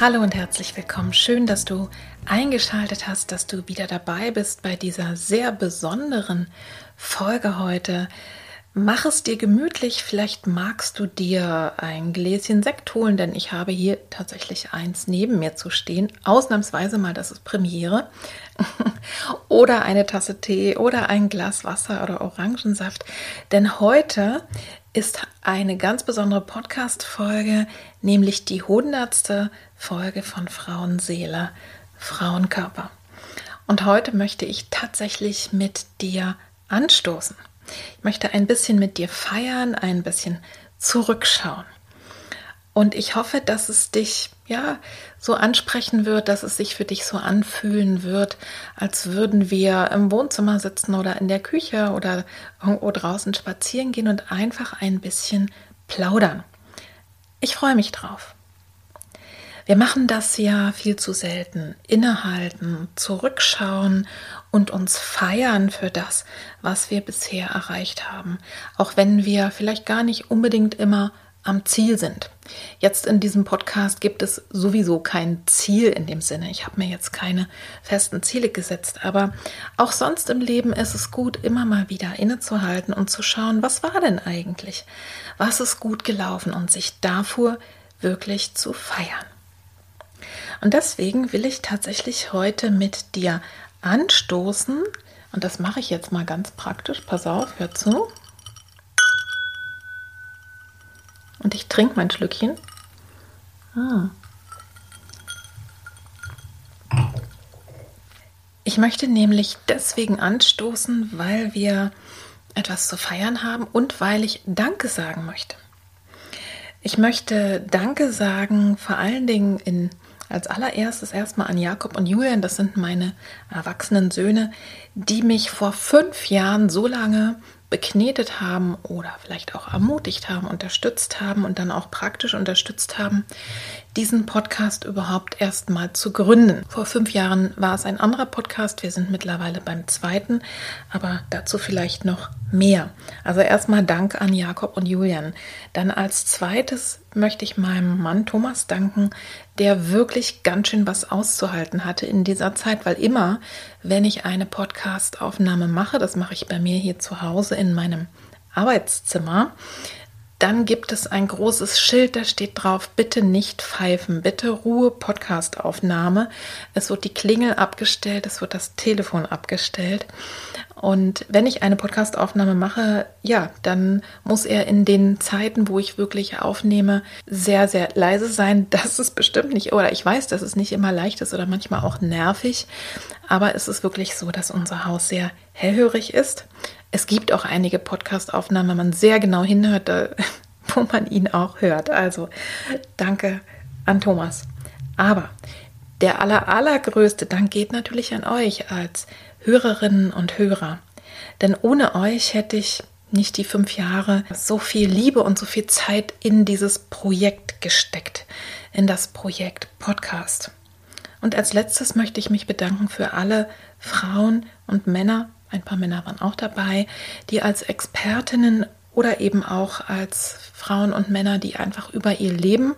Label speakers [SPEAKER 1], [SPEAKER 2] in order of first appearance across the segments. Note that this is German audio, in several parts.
[SPEAKER 1] Hallo und herzlich willkommen. Schön, dass du eingeschaltet hast, dass du wieder dabei bist bei dieser sehr besonderen Folge heute. Mach es dir gemütlich, vielleicht magst du dir ein Gläschen Sekt holen, denn ich habe hier tatsächlich eins neben mir zu stehen. Ausnahmsweise mal, das ist Premiere. oder eine Tasse Tee oder ein Glas Wasser oder Orangensaft. Denn heute ist eine ganz besondere Podcast-Folge, nämlich die hundertste Folge von Frauenseele, Frauenkörper. Und heute möchte ich tatsächlich mit dir anstoßen. Ich möchte ein bisschen mit dir feiern, ein bisschen zurückschauen. Und ich hoffe, dass es dich ja so ansprechen wird, dass es sich für dich so anfühlen wird, als würden wir im Wohnzimmer sitzen oder in der Küche oder irgendwo draußen spazieren gehen und einfach ein bisschen plaudern. Ich freue mich drauf. Wir machen das ja viel zu selten. Innehalten, zurückschauen und uns feiern für das, was wir bisher erreicht haben. Auch wenn wir vielleicht gar nicht unbedingt immer am Ziel sind. Jetzt in diesem Podcast gibt es sowieso kein Ziel in dem Sinne. Ich habe mir jetzt keine festen Ziele gesetzt, aber auch sonst im Leben ist es gut, immer mal wieder innezuhalten und zu schauen, was war denn eigentlich? Was ist gut gelaufen und sich davor wirklich zu feiern. Und deswegen will ich tatsächlich heute mit dir anstoßen, und das mache ich jetzt mal ganz praktisch. Pass auf, hör zu. Und ich trinke mein Schlückchen. Ah. Ich möchte nämlich deswegen anstoßen, weil wir etwas zu feiern haben und weil ich Danke sagen möchte. Ich möchte Danke sagen, vor allen Dingen in, als allererstes erstmal an Jakob und Julian, das sind meine erwachsenen Söhne, die mich vor fünf Jahren so lange beknetet haben oder vielleicht auch ermutigt haben, unterstützt haben und dann auch praktisch unterstützt haben, diesen Podcast überhaupt erst mal zu gründen. Vor fünf Jahren war es ein anderer Podcast, wir sind mittlerweile beim zweiten, aber dazu vielleicht noch mehr. Also erstmal Dank an Jakob und Julian. Dann als zweites möchte ich meinem Mann Thomas danken, der wirklich ganz schön was auszuhalten hatte in dieser Zeit, weil immer, wenn ich eine Podcast-Aufnahme mache, das mache ich bei mir hier zu Hause in meinem Arbeitszimmer, dann gibt es ein großes Schild, da steht drauf, bitte nicht pfeifen, bitte Ruhe, Podcastaufnahme. Es wird die Klingel abgestellt, es wird das Telefon abgestellt. Und wenn ich eine Podcastaufnahme mache, ja, dann muss er in den Zeiten, wo ich wirklich aufnehme, sehr, sehr leise sein. Das ist bestimmt nicht, oder ich weiß, dass es nicht immer leicht ist oder manchmal auch nervig. Aber es ist wirklich so, dass unser Haus sehr hellhörig ist. Es gibt auch einige Podcastaufnahmen, wenn man sehr genau hinhört, wo man ihn auch hört. Also danke an Thomas. Aber der aller, allergrößte Dank geht natürlich an euch als Hörerinnen und Hörer. Denn ohne euch hätte ich nicht die fünf Jahre so viel Liebe und so viel Zeit in dieses Projekt gesteckt, in das Projekt Podcast. Und als letztes möchte ich mich bedanken für alle Frauen und Männer, ein paar Männer waren auch dabei, die als Expertinnen oder eben auch als Frauen und Männer, die einfach über ihr Leben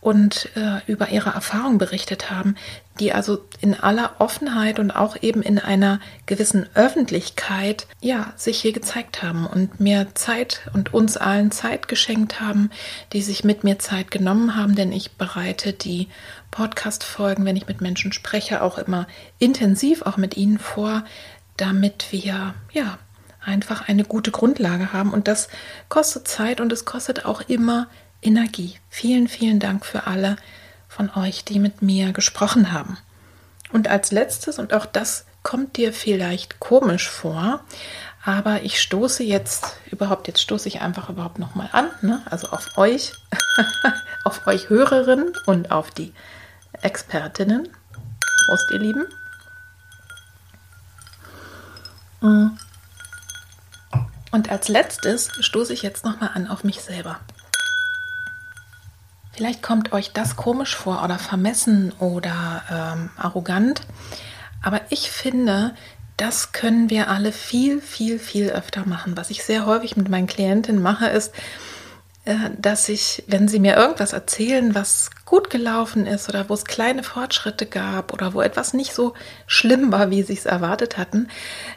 [SPEAKER 1] und äh, über ihre Erfahrung berichtet haben, die also in aller Offenheit und auch eben in einer gewissen Öffentlichkeit ja sich hier gezeigt haben und mir Zeit und uns allen Zeit geschenkt haben, die sich mit mir Zeit genommen haben, denn ich bereite die Podcast-Folgen, wenn ich mit Menschen spreche, auch immer intensiv auch mit ihnen vor, damit wir ja einfach eine gute Grundlage haben und das kostet Zeit und es kostet auch immer Energie. Vielen, vielen Dank für alle von euch, die mit mir gesprochen haben. Und als letztes, und auch das kommt dir vielleicht komisch vor, aber ich stoße jetzt überhaupt, jetzt stoße ich einfach überhaupt nochmal an, ne? also auf euch, auf euch Hörerinnen und auf die Expertinnen. Prost, ihr Lieben. Und als letztes stoße ich jetzt nochmal an auf mich selber. Vielleicht kommt euch das komisch vor oder vermessen oder ähm, arrogant, aber ich finde, das können wir alle viel, viel, viel öfter machen. Was ich sehr häufig mit meinen Klientinnen mache, ist, dass ich, wenn sie mir irgendwas erzählen, was gut gelaufen ist oder wo es kleine Fortschritte gab oder wo etwas nicht so schlimm war, wie sie es erwartet hatten,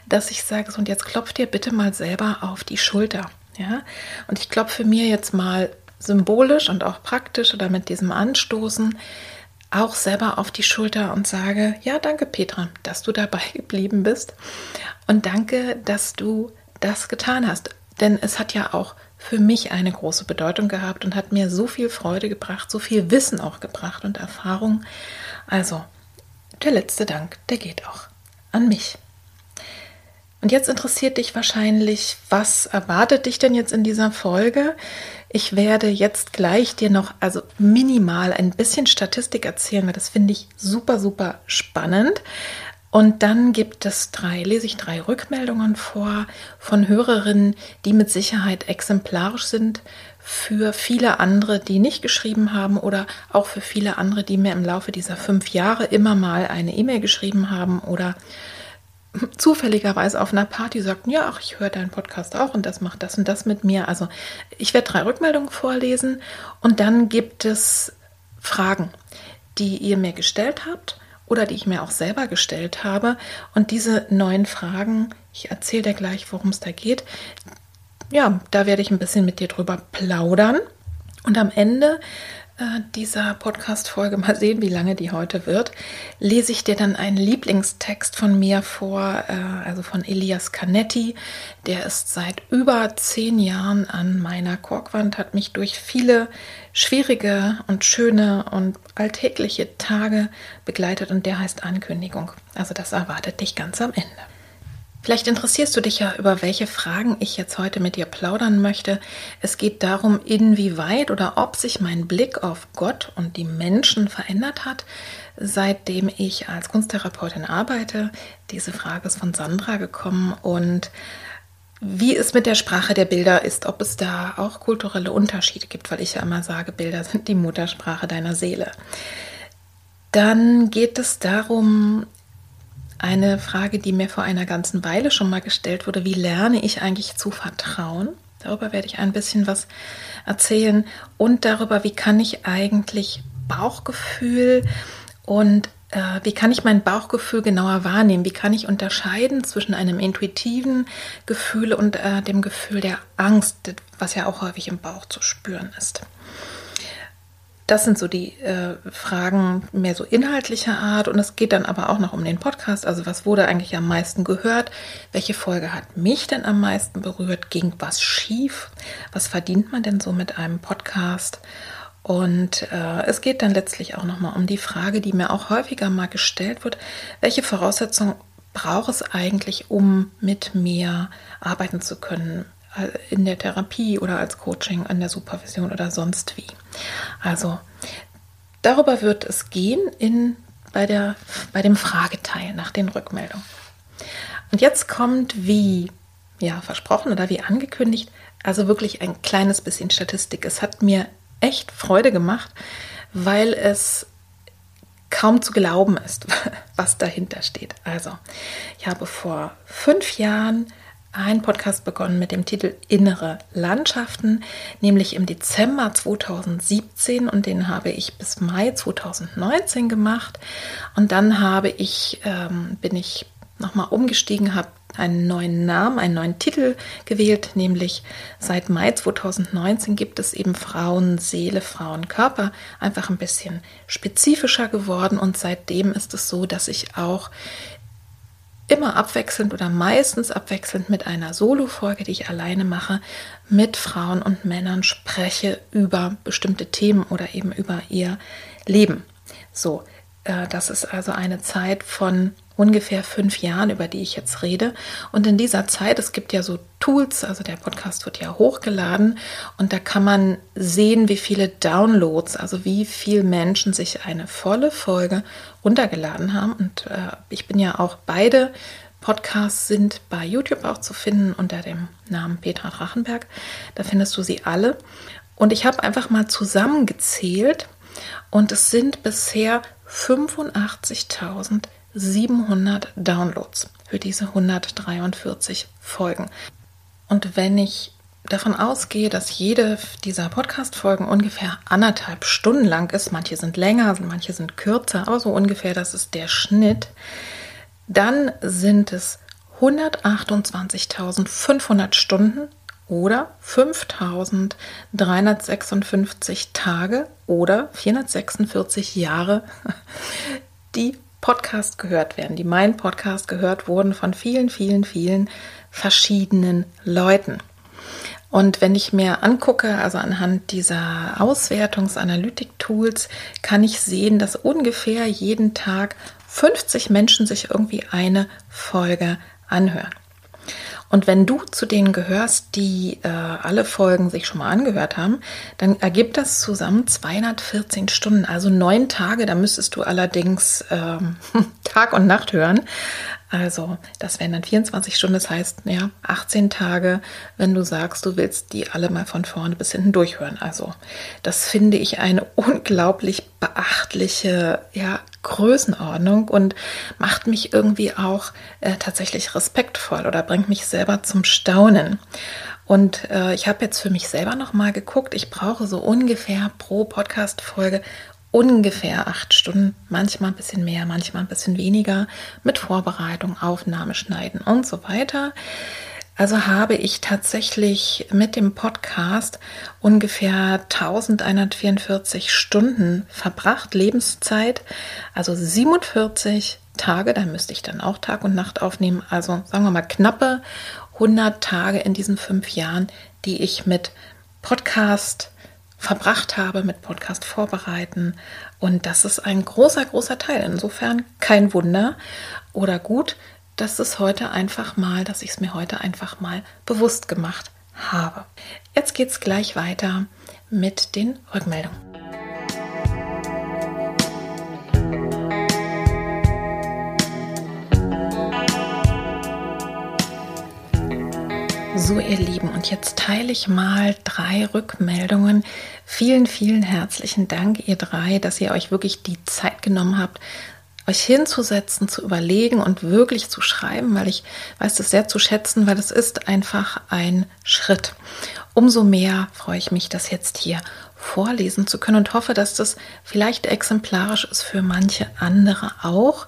[SPEAKER 1] dass ich sage, so und jetzt klopft dir bitte mal selber auf die Schulter. Ja? Und ich klopfe mir jetzt mal symbolisch und auch praktisch oder mit diesem Anstoßen auch selber auf die Schulter und sage, ja, danke Petra, dass du dabei geblieben bist und danke, dass du das getan hast. Denn es hat ja auch für mich eine große Bedeutung gehabt und hat mir so viel Freude gebracht, so viel Wissen auch gebracht und Erfahrung. Also, der letzte Dank, der geht auch an mich. Und jetzt interessiert dich wahrscheinlich, was erwartet dich denn jetzt in dieser Folge? Ich werde jetzt gleich dir noch, also minimal ein bisschen Statistik erzählen, weil das finde ich super, super spannend. Und dann gibt es drei, lese ich drei Rückmeldungen vor von Hörerinnen, die mit Sicherheit exemplarisch sind für viele andere, die nicht geschrieben haben oder auch für viele andere, die mir im Laufe dieser fünf Jahre immer mal eine E-Mail geschrieben haben oder zufälligerweise auf einer Party sagten, ja, ach, ich höre deinen Podcast auch und das macht das und das mit mir. Also ich werde drei Rückmeldungen vorlesen und dann gibt es Fragen, die ihr mir gestellt habt oder die ich mir auch selber gestellt habe. Und diese neuen Fragen, ich erzähle dir gleich, worum es da geht. Ja, da werde ich ein bisschen mit dir drüber plaudern. Und am Ende dieser Podcast-Folge, mal sehen, wie lange die heute wird, lese ich dir dann einen Lieblingstext von mir vor, äh, also von Elias Canetti. Der ist seit über zehn Jahren an meiner Korkwand, hat mich durch viele schwierige und schöne und alltägliche Tage begleitet und der heißt Ankündigung. Also das erwartet dich ganz am Ende. Vielleicht interessierst du dich ja, über welche Fragen ich jetzt heute mit dir plaudern möchte. Es geht darum, inwieweit oder ob sich mein Blick auf Gott und die Menschen verändert hat, seitdem ich als Kunsttherapeutin arbeite. Diese Frage ist von Sandra gekommen und wie es mit der Sprache der Bilder ist, ob es da auch kulturelle Unterschiede gibt, weil ich ja immer sage, Bilder sind die Muttersprache deiner Seele. Dann geht es darum, eine Frage, die mir vor einer ganzen Weile schon mal gestellt wurde, wie lerne ich eigentlich zu vertrauen? Darüber werde ich ein bisschen was erzählen und darüber, wie kann ich eigentlich Bauchgefühl und äh, wie kann ich mein Bauchgefühl genauer wahrnehmen? Wie kann ich unterscheiden zwischen einem intuitiven Gefühl und äh, dem Gefühl der Angst, was ja auch häufig im Bauch zu spüren ist? Das sind so die äh, Fragen mehr so inhaltlicher Art und es geht dann aber auch noch um den Podcast. Also was wurde eigentlich am meisten gehört? Welche Folge hat mich denn am meisten berührt? Ging was schief? Was verdient man denn so mit einem Podcast? Und äh, es geht dann letztlich auch nochmal um die Frage, die mir auch häufiger mal gestellt wird. Welche Voraussetzungen braucht es eigentlich, um mit mir arbeiten zu können? In der Therapie oder als Coaching, an der Supervision oder sonst wie. Also darüber wird es gehen in, bei, der, bei dem Frageteil nach den Rückmeldungen. Und jetzt kommt, wie ja, versprochen oder wie angekündigt, also wirklich ein kleines bisschen Statistik. Es hat mir echt Freude gemacht, weil es kaum zu glauben ist, was dahinter steht. Also, ich habe vor fünf Jahren einen Podcast begonnen mit dem Titel Innere Landschaften, nämlich im Dezember 2017 und den habe ich bis Mai 2019 gemacht. Und dann habe ich, ähm, bin ich nochmal umgestiegen, habe einen neuen Namen, einen neuen Titel gewählt, nämlich seit Mai 2019 gibt es eben Frauen, Seele, Frauen, Körper, einfach ein bisschen spezifischer geworden und seitdem ist es so, dass ich auch immer abwechselnd oder meistens abwechselnd mit einer Solo-Folge, die ich alleine mache, mit Frauen und Männern spreche über bestimmte Themen oder eben über ihr Leben. So, äh, das ist also eine Zeit von ungefähr fünf Jahren, über die ich jetzt rede. Und in dieser Zeit, es gibt ja so Tools, also der Podcast wird ja hochgeladen und da kann man sehen, wie viele Downloads, also wie viele Menschen sich eine volle Folge runtergeladen haben. Und äh, ich bin ja auch beide Podcasts sind bei YouTube auch zu finden unter dem Namen Petra Drachenberg. Da findest du sie alle. Und ich habe einfach mal zusammengezählt und es sind bisher 85.000 700 Downloads für diese 143 Folgen. Und wenn ich davon ausgehe, dass jede dieser Podcast-Folgen ungefähr anderthalb Stunden lang ist, manche sind länger, manche sind kürzer, aber so ungefähr, das ist der Schnitt, dann sind es 128.500 Stunden oder 5.356 Tage oder 446 Jahre, die Podcast gehört werden, die mein Podcast gehört wurden von vielen, vielen, vielen verschiedenen Leuten. Und wenn ich mir angucke, also anhand dieser Auswertungsanalytik-Tools, kann ich sehen, dass ungefähr jeden Tag 50 Menschen sich irgendwie eine Folge anhören. Und wenn du zu denen gehörst, die äh, alle Folgen sich schon mal angehört haben, dann ergibt das zusammen 214 Stunden, also neun Tage. Da müsstest du allerdings ähm, Tag und Nacht hören. Also das wären dann 24 Stunden, das heißt ja 18 Tage, wenn du sagst, du willst die alle mal von vorne bis hinten durchhören. Also das finde ich eine unglaublich beachtliche ja, Größenordnung und macht mich irgendwie auch äh, tatsächlich respektvoll oder bringt mich selber zum Staunen. Und äh, ich habe jetzt für mich selber noch mal geguckt. Ich brauche so ungefähr pro Podcast-Folge ungefähr acht Stunden, manchmal ein bisschen mehr, manchmal ein bisschen weniger, mit Vorbereitung, Aufnahme, Schneiden und so weiter. Also habe ich tatsächlich mit dem Podcast ungefähr 1144 Stunden verbracht, Lebenszeit, also 47 Tage, da müsste ich dann auch Tag und Nacht aufnehmen, also sagen wir mal knappe 100 Tage in diesen fünf Jahren, die ich mit Podcast verbracht habe mit Podcast vorbereiten. Und das ist ein großer, großer Teil. Insofern kein Wunder oder gut, dass es heute einfach mal, dass ich es mir heute einfach mal bewusst gemacht habe. Jetzt geht es gleich weiter mit den Rückmeldungen. So, ihr Lieben, und jetzt teile ich mal drei Rückmeldungen. Vielen, vielen herzlichen Dank, ihr drei, dass ihr euch wirklich die Zeit genommen habt, euch hinzusetzen, zu überlegen und wirklich zu schreiben, weil ich weiß das sehr zu schätzen, weil es ist einfach ein Schritt. Umso mehr freue ich mich, das jetzt hier vorlesen zu können und hoffe, dass das vielleicht exemplarisch ist für manche andere auch.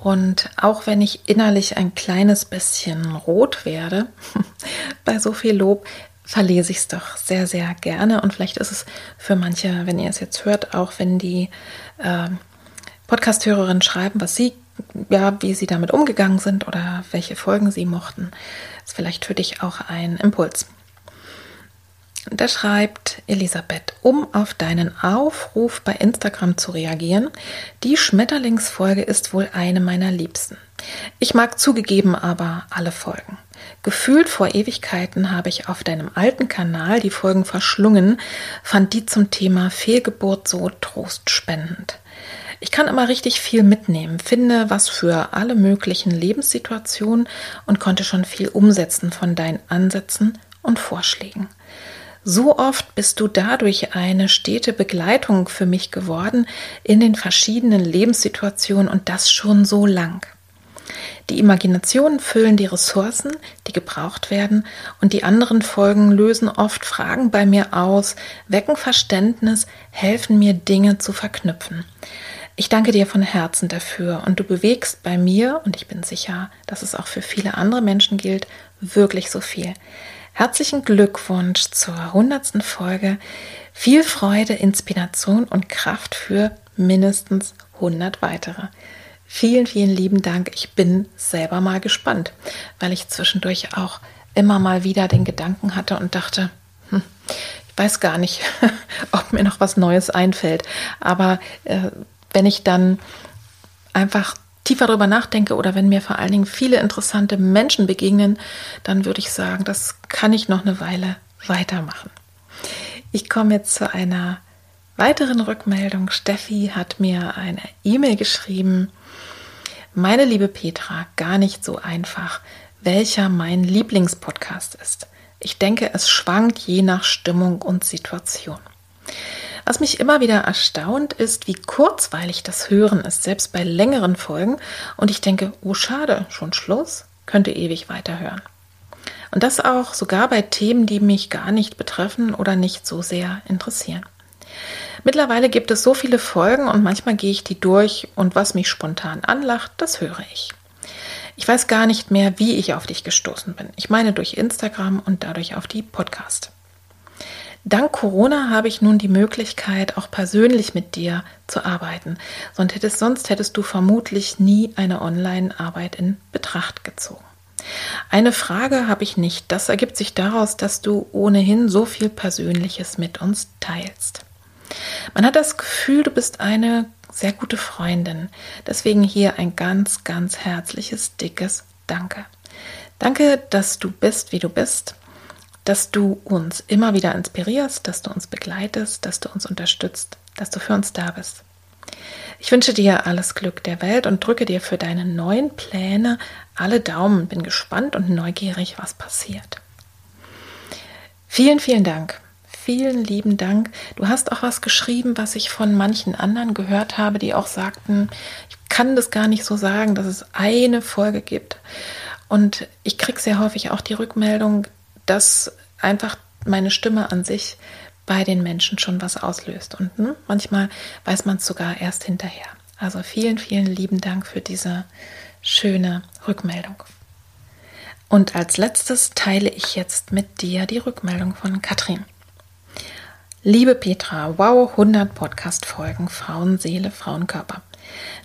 [SPEAKER 1] Und auch wenn ich innerlich ein kleines bisschen rot werde bei so viel Lob, verlese ich es doch sehr, sehr gerne. Und vielleicht ist es für manche, wenn ihr es jetzt hört, auch wenn die äh, Podcast-Hörerinnen schreiben, was sie, ja, wie sie damit umgegangen sind oder welche Folgen sie mochten, ist vielleicht für dich auch ein Impuls. Da schreibt Elisabeth, um auf deinen Aufruf bei Instagram zu reagieren. Die Schmetterlingsfolge ist wohl eine meiner liebsten. Ich mag zugegeben aber alle Folgen. Gefühlt vor Ewigkeiten habe ich auf deinem alten Kanal die Folgen verschlungen, fand die zum Thema Fehlgeburt so trostspendend. Ich kann immer richtig viel mitnehmen, finde was für alle möglichen Lebenssituationen und konnte schon viel umsetzen von deinen Ansätzen und Vorschlägen. So oft bist du dadurch eine stete Begleitung für mich geworden in den verschiedenen Lebenssituationen und das schon so lang. Die Imaginationen füllen die Ressourcen, die gebraucht werden, und die anderen Folgen lösen oft Fragen bei mir aus, wecken Verständnis, helfen mir Dinge zu verknüpfen. Ich danke dir von Herzen dafür und du bewegst bei mir, und ich bin sicher, dass es auch für viele andere Menschen gilt, wirklich so viel. Herzlichen Glückwunsch zur hundertsten Folge. Viel Freude, Inspiration und Kraft für mindestens 100 weitere. Vielen, vielen lieben Dank. Ich bin selber mal gespannt, weil ich zwischendurch auch immer mal wieder den Gedanken hatte und dachte, hm, ich weiß gar nicht, ob mir noch was Neues einfällt. Aber äh, wenn ich dann einfach tiefer darüber nachdenke oder wenn mir vor allen Dingen viele interessante Menschen begegnen, dann würde ich sagen, das kann ich noch eine Weile weitermachen. Ich komme jetzt zu einer weiteren Rückmeldung. Steffi hat mir eine E-Mail geschrieben meine liebe Petra, gar nicht so einfach, welcher mein Lieblingspodcast ist. Ich denke, es schwankt je nach Stimmung und Situation. Was mich immer wieder erstaunt ist, wie kurzweilig das Hören ist, selbst bei längeren Folgen. Und ich denke, oh schade, schon Schluss, könnte ewig weiterhören. Und das auch sogar bei Themen, die mich gar nicht betreffen oder nicht so sehr interessieren. Mittlerweile gibt es so viele Folgen und manchmal gehe ich die durch und was mich spontan anlacht, das höre ich. Ich weiß gar nicht mehr, wie ich auf dich gestoßen bin. Ich meine durch Instagram und dadurch auf die Podcast. Dank Corona habe ich nun die Möglichkeit, auch persönlich mit dir zu arbeiten. Sonst hättest, sonst hättest du vermutlich nie eine Online-Arbeit in Betracht gezogen. Eine Frage habe ich nicht. Das ergibt sich daraus, dass du ohnehin so viel Persönliches mit uns teilst. Man hat das Gefühl, du bist eine sehr gute Freundin. Deswegen hier ein ganz, ganz herzliches, dickes Danke. Danke, dass du bist, wie du bist, dass du uns immer wieder inspirierst, dass du uns begleitest, dass du uns unterstützt, dass du für uns da bist. Ich wünsche dir alles Glück der Welt und drücke dir für deine neuen Pläne alle Daumen. Bin gespannt und neugierig, was passiert. Vielen, vielen Dank vielen lieben Dank. Du hast auch was geschrieben, was ich von manchen anderen gehört habe, die auch sagten, ich kann das gar nicht so sagen, dass es eine Folge gibt. Und ich kriege sehr häufig auch die Rückmeldung, dass einfach meine Stimme an sich bei den Menschen schon was auslöst. Und hm, manchmal weiß man es sogar erst hinterher. Also vielen, vielen lieben Dank für diese schöne Rückmeldung. Und als letztes teile ich jetzt mit dir die Rückmeldung von Katrin. Liebe Petra, wow, 100 Podcast-Folgen, Frauenseele, Frauenkörper.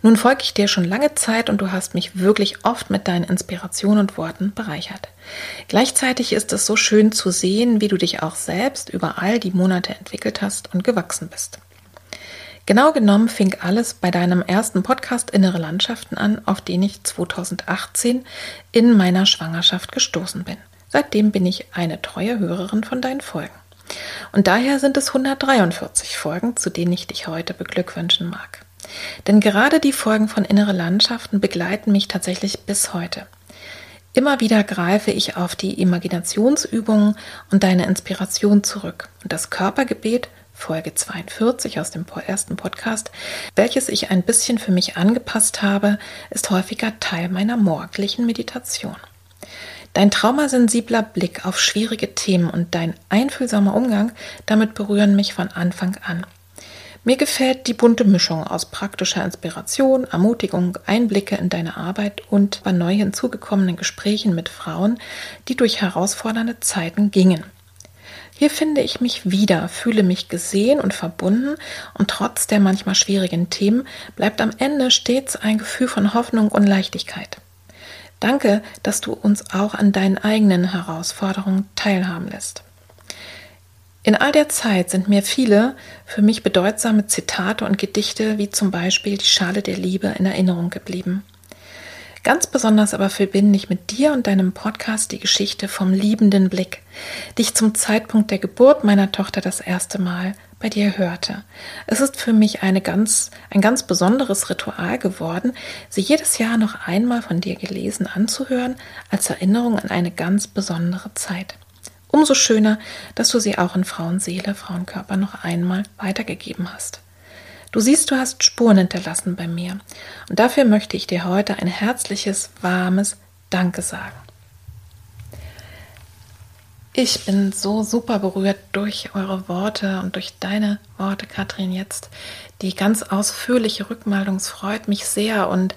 [SPEAKER 1] Nun folge ich dir schon lange Zeit und du hast mich wirklich oft mit deinen Inspirationen und Worten bereichert. Gleichzeitig ist es so schön zu sehen, wie du dich auch selbst über all die Monate entwickelt hast und gewachsen bist. Genau genommen fing alles bei deinem ersten Podcast Innere Landschaften an, auf den ich 2018 in meiner Schwangerschaft gestoßen bin. Seitdem bin ich eine treue Hörerin von deinen Folgen. Und daher sind es 143 Folgen, zu denen ich dich heute beglückwünschen mag. Denn gerade die Folgen von Innere Landschaften begleiten mich tatsächlich bis heute. Immer wieder greife ich auf die Imaginationsübungen und deine Inspiration zurück. Und das Körpergebet, Folge 42 aus dem ersten Podcast, welches ich ein bisschen für mich angepasst habe, ist häufiger Teil meiner morgendlichen Meditation. Dein traumasensibler Blick auf schwierige Themen und dein einfühlsamer Umgang damit berühren mich von Anfang an. Mir gefällt die bunte Mischung aus praktischer Inspiration, Ermutigung, Einblicke in deine Arbeit und bei neu hinzugekommenen Gesprächen mit Frauen, die durch herausfordernde Zeiten gingen. Hier finde ich mich wieder, fühle mich gesehen und verbunden und trotz der manchmal schwierigen Themen bleibt am Ende stets ein Gefühl von Hoffnung und Leichtigkeit. Danke, dass du uns auch an deinen eigenen Herausforderungen teilhaben lässt. In all der Zeit sind mir viele für mich bedeutsame Zitate und Gedichte wie zum Beispiel Die Schale der Liebe in Erinnerung geblieben. Ganz besonders aber verbinde ich mit dir und deinem Podcast die Geschichte vom liebenden Blick, die ich zum Zeitpunkt der Geburt meiner Tochter das erste Mal bei dir hörte. Es ist für mich eine ganz, ein ganz besonderes Ritual geworden, sie jedes Jahr noch einmal von dir gelesen anzuhören, als Erinnerung an eine ganz besondere Zeit. Umso schöner, dass du sie auch in Frauenseele, Frauenkörper noch einmal weitergegeben hast. Du siehst, du hast Spuren hinterlassen bei mir. Und dafür möchte ich dir heute ein herzliches, warmes Danke sagen. Ich bin so super berührt durch eure Worte und durch deine Worte, Katrin, jetzt. Die ganz ausführliche Rückmeldung freut mich sehr. Und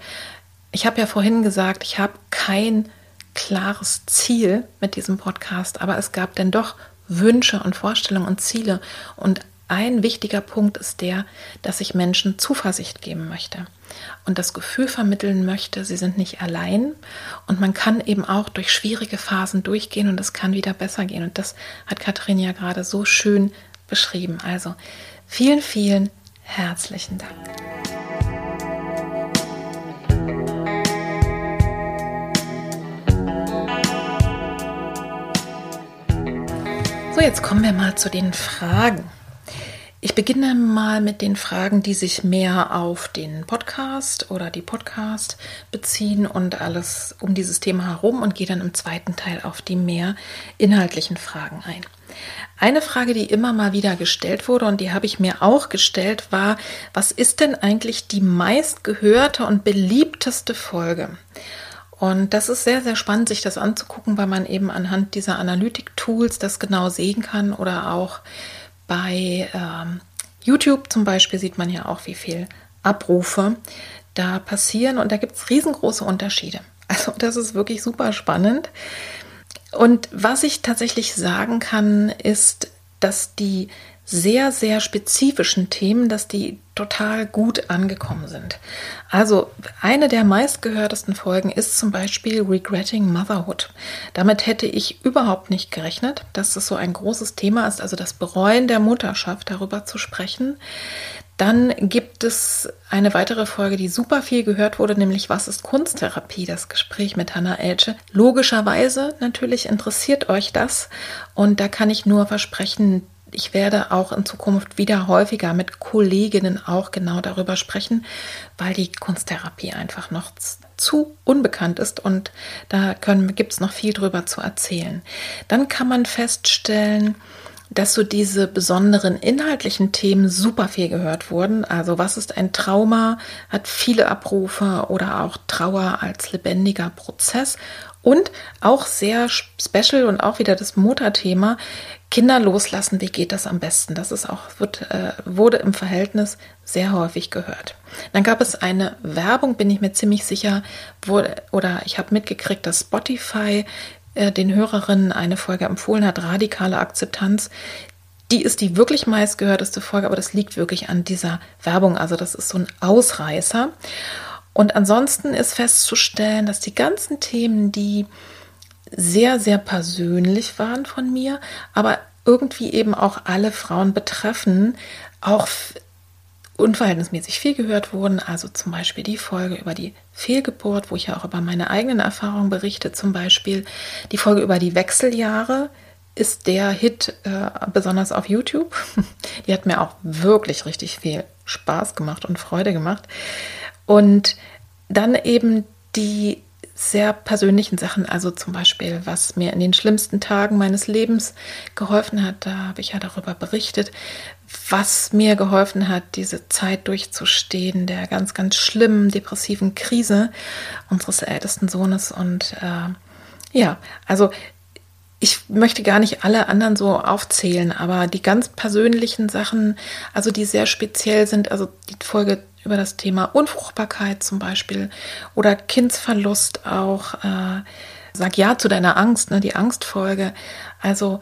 [SPEAKER 1] ich habe ja vorhin gesagt, ich habe kein klares Ziel mit diesem Podcast, aber es gab denn doch Wünsche und Vorstellungen und Ziele. Und ein wichtiger Punkt ist der, dass ich Menschen Zuversicht geben möchte und das Gefühl vermitteln möchte, sie sind nicht allein und man kann eben auch durch schwierige Phasen durchgehen und es kann wieder besser gehen. Und das hat Katrin ja gerade so schön beschrieben. Also vielen, vielen herzlichen Dank. So, jetzt kommen wir mal zu den Fragen. Ich beginne mal mit den Fragen, die sich mehr auf den Podcast oder die Podcast beziehen und alles um dieses Thema herum und gehe dann im zweiten Teil auf die mehr inhaltlichen Fragen ein. Eine Frage, die immer mal wieder gestellt wurde und die habe ich mir auch gestellt, war, was ist denn eigentlich die meistgehörte und beliebteste Folge? Und das ist sehr, sehr spannend, sich das anzugucken, weil man eben anhand dieser Analytik-Tools das genau sehen kann oder auch bei ähm, YouTube zum Beispiel sieht man ja auch, wie viel Abrufe da passieren und da gibt es riesengroße Unterschiede. Also das ist wirklich super spannend. Und was ich tatsächlich sagen kann, ist, dass die sehr, sehr spezifischen Themen, dass die total gut angekommen sind. Also eine der meistgehörtesten Folgen ist zum Beispiel Regretting Motherhood. Damit hätte ich überhaupt nicht gerechnet, dass das so ein großes Thema ist, also das Bereuen der Mutterschaft, darüber zu sprechen. Dann gibt es eine weitere Folge, die super viel gehört wurde, nämlich Was ist Kunsttherapie? Das Gespräch mit Hannah Elche. Logischerweise natürlich interessiert euch das und da kann ich nur versprechen, ich werde auch in Zukunft wieder häufiger mit Kolleginnen auch genau darüber sprechen, weil die Kunsttherapie einfach noch zu unbekannt ist und da gibt es noch viel drüber zu erzählen. Dann kann man feststellen, dass so diese besonderen inhaltlichen Themen super viel gehört wurden. Also was ist ein Trauma, hat viele Abrufe oder auch Trauer als lebendiger Prozess und auch sehr special und auch wieder das Mutterthema, Kinder loslassen, wie geht das am besten? Das ist auch, wird, äh, wurde im Verhältnis sehr häufig gehört. Dann gab es eine Werbung, bin ich mir ziemlich sicher, wo, oder ich habe mitgekriegt, dass Spotify äh, den Hörerinnen eine Folge empfohlen hat, radikale Akzeptanz. Die ist die wirklich meistgehörteste Folge, aber das liegt wirklich an dieser Werbung. Also das ist so ein Ausreißer. Und ansonsten ist festzustellen, dass die ganzen Themen, die sehr, sehr persönlich waren von mir, aber irgendwie eben auch alle Frauen betreffen, auch unverhältnismäßig viel gehört wurden. Also zum Beispiel die Folge über die Fehlgeburt, wo ich ja auch über meine eigenen Erfahrungen berichte. Zum Beispiel die Folge über die Wechseljahre ist der Hit äh, besonders auf YouTube. Die hat mir auch wirklich richtig viel Spaß gemacht und Freude gemacht. Und dann eben die sehr persönlichen Sachen, also zum Beispiel, was mir in den schlimmsten Tagen meines Lebens geholfen hat, da habe ich ja darüber berichtet, was mir geholfen hat, diese Zeit durchzustehen, der ganz, ganz schlimmen depressiven Krise unseres ältesten Sohnes. Und äh, ja, also ich möchte gar nicht alle anderen so aufzählen, aber die ganz persönlichen Sachen, also die sehr speziell sind, also die Folge über das Thema Unfruchtbarkeit zum Beispiel oder Kindsverlust auch. Äh, sag ja zu deiner Angst, ne, die Angstfolge. Also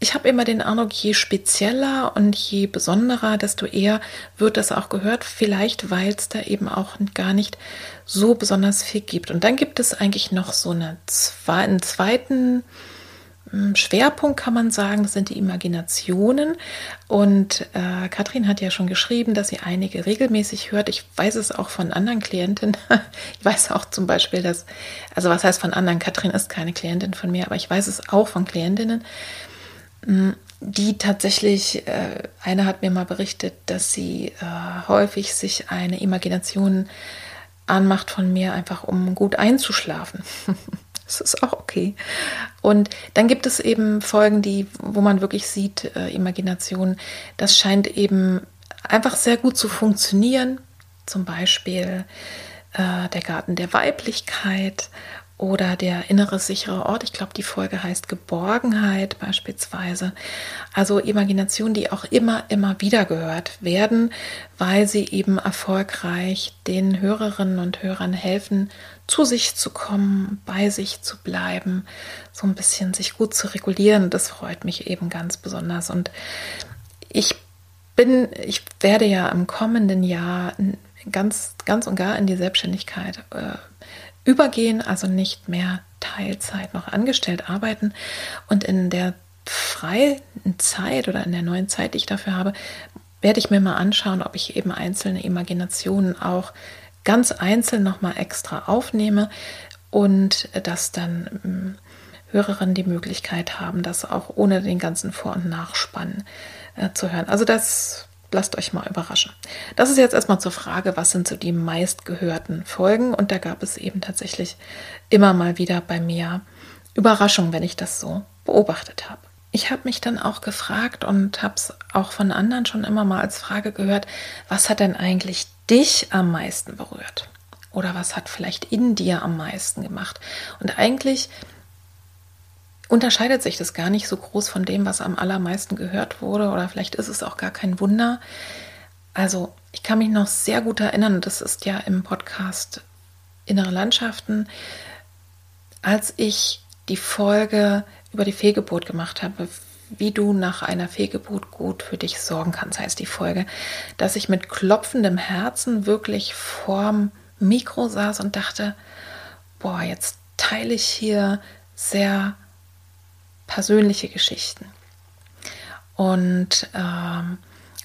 [SPEAKER 1] ich habe immer den Eindruck, je spezieller und je besonderer, desto eher wird das auch gehört. Vielleicht, weil es da eben auch gar nicht so besonders viel gibt. Und dann gibt es eigentlich noch so eine, einen zweiten Schwerpunkt kann man sagen, das sind die Imaginationen. Und äh, Katrin hat ja schon geschrieben, dass sie einige regelmäßig hört. Ich weiß es auch von anderen Klientinnen. ich weiß auch zum Beispiel, dass, also was heißt von anderen? Katrin ist keine Klientin von mir, aber ich weiß es auch von Klientinnen, hm, die tatsächlich, äh, eine hat mir mal berichtet, dass sie äh, häufig sich eine Imagination anmacht von mir, einfach um gut einzuschlafen. Das ist auch okay. Und dann gibt es eben Folgen, die, wo man wirklich sieht, äh, Imagination, das scheint eben einfach sehr gut zu funktionieren. Zum Beispiel äh, der Garten der Weiblichkeit oder der innere sichere Ort. Ich glaube, die Folge heißt Geborgenheit beispielsweise. Also Imaginationen, die auch immer, immer wieder gehört werden, weil sie eben erfolgreich den Hörerinnen und Hörern helfen, zu sich zu kommen, bei sich zu bleiben, so ein bisschen sich gut zu regulieren. Das freut mich eben ganz besonders. Und ich bin, ich werde ja im kommenden Jahr ganz, ganz und gar in die Selbstständigkeit äh, übergehen, also nicht mehr Teilzeit noch angestellt arbeiten und in der freien Zeit oder in der neuen Zeit, die ich dafür habe, werde ich mir mal anschauen, ob ich eben einzelne Imaginationen auch ganz einzeln nochmal extra aufnehme und dass dann hm, Hörerinnen die Möglichkeit haben, das auch ohne den ganzen Vor- und Nachspann äh, zu hören. Also das lasst euch mal überraschen. Das ist jetzt erstmal zur Frage, was sind so die meistgehörten Folgen? Und da gab es eben tatsächlich immer mal wieder bei mir Überraschungen, wenn ich das so beobachtet habe. Ich habe mich dann auch gefragt und habe es auch von anderen schon immer mal als Frage gehört, was hat denn eigentlich dich am meisten berührt? Oder was hat vielleicht in dir am meisten gemacht? Und eigentlich unterscheidet sich das gar nicht so groß von dem, was am allermeisten gehört wurde. Oder vielleicht ist es auch gar kein Wunder. Also ich kann mich noch sehr gut erinnern, das ist ja im Podcast Innere Landschaften, als ich die Folge über die Fehlgeburt gemacht habe, wie du nach einer Fehlgeburt gut für dich sorgen kannst, heißt die Folge, dass ich mit klopfendem Herzen wirklich vorm Mikro saß und dachte, boah, jetzt teile ich hier sehr persönliche Geschichten. Und ähm,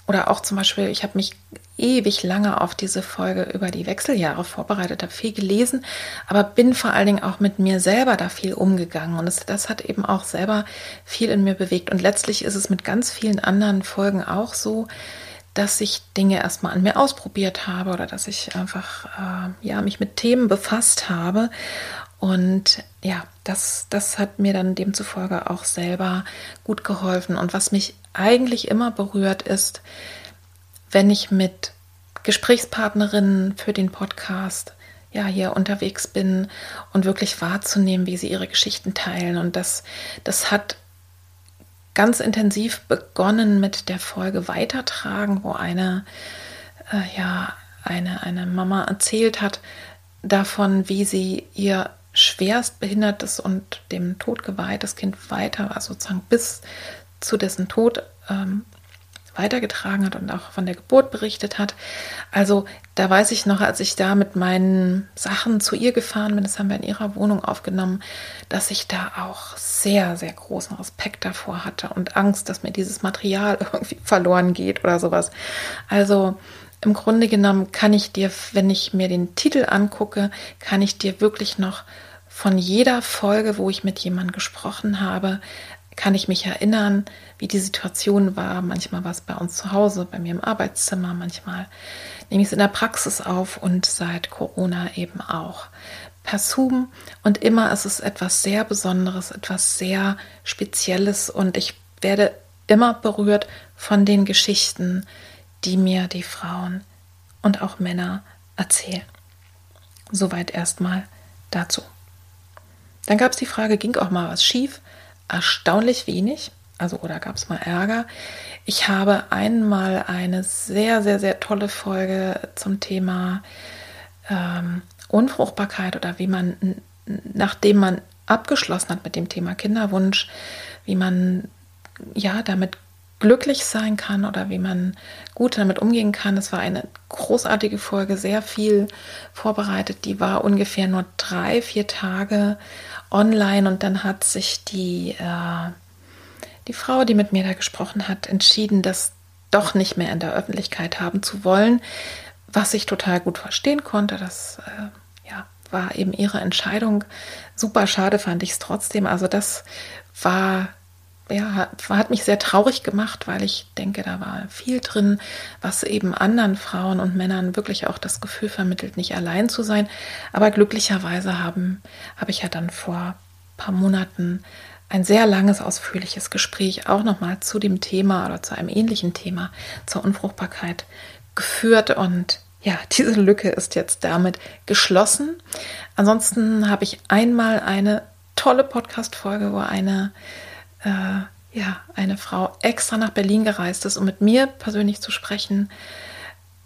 [SPEAKER 1] oder auch zum Beispiel, ich habe mich ewig lange auf diese Folge über die Wechseljahre vorbereitet, habe viel gelesen, aber bin vor allen Dingen auch mit mir selber da viel umgegangen. Und das, das hat eben auch selber viel in mir bewegt. Und letztlich ist es mit ganz vielen anderen Folgen auch so, dass ich Dinge erstmal an mir ausprobiert habe oder dass ich einfach äh, ja, mich mit Themen befasst habe und ja, das, das hat mir dann demzufolge auch selber gut geholfen. Und was mich eigentlich immer berührt ist, wenn ich mit Gesprächspartnerinnen für den Podcast ja hier unterwegs bin und wirklich wahrzunehmen, wie sie ihre Geschichten teilen. Und das, das hat ganz intensiv begonnen mit der Folge Weitertragen, wo eine, äh, ja, eine, eine Mama erzählt hat davon, wie sie ihr schwerst behindertes und dem Tod geweihtes Kind weiter, also sozusagen bis zu dessen Tod ähm, weitergetragen hat und auch von der Geburt berichtet hat. Also da weiß ich noch, als ich da mit meinen Sachen zu ihr gefahren bin, das haben wir in ihrer Wohnung aufgenommen, dass ich da auch sehr, sehr großen Respekt davor hatte und Angst, dass mir dieses Material irgendwie verloren geht oder sowas. Also im Grunde genommen kann ich dir, wenn ich mir den Titel angucke, kann ich dir wirklich noch von jeder Folge, wo ich mit jemandem gesprochen habe, kann ich mich erinnern, wie die Situation war. Manchmal war es bei uns zu Hause, bei mir im Arbeitszimmer, manchmal nehme ich es in der Praxis auf und seit Corona eben auch per Zoom. Und immer ist es etwas sehr Besonderes, etwas sehr Spezielles und ich werde immer berührt von den Geschichten, die mir die Frauen und auch Männer erzählen. Soweit erstmal dazu. Dann gab es die Frage, ging auch mal was schief? Erstaunlich wenig. Also oder gab es mal Ärger? Ich habe einmal eine sehr, sehr, sehr tolle Folge zum Thema ähm, Unfruchtbarkeit oder wie man, nachdem man abgeschlossen hat mit dem Thema Kinderwunsch, wie man ja damit glücklich sein kann oder wie man gut damit umgehen kann. Es war eine großartige Folge, sehr viel vorbereitet. Die war ungefähr nur drei, vier Tage online und dann hat sich die, äh, die Frau, die mit mir da gesprochen hat, entschieden, das doch nicht mehr in der Öffentlichkeit haben zu wollen, was ich total gut verstehen konnte. Das äh, ja, war eben ihre Entscheidung. Super schade fand ich es trotzdem. Also das war ja, hat, mich sehr traurig gemacht, weil ich denke, da war viel drin, was eben anderen Frauen und Männern wirklich auch das Gefühl vermittelt, nicht allein zu sein. Aber glücklicherweise haben, habe ich ja dann vor ein paar Monaten ein sehr langes, ausführliches Gespräch auch nochmal zu dem Thema oder zu einem ähnlichen Thema, zur Unfruchtbarkeit geführt und ja, diese Lücke ist jetzt damit geschlossen. Ansonsten habe ich einmal eine tolle Podcast-Folge, wo eine, äh, ja, eine Frau extra nach Berlin gereist ist, um mit mir persönlich zu sprechen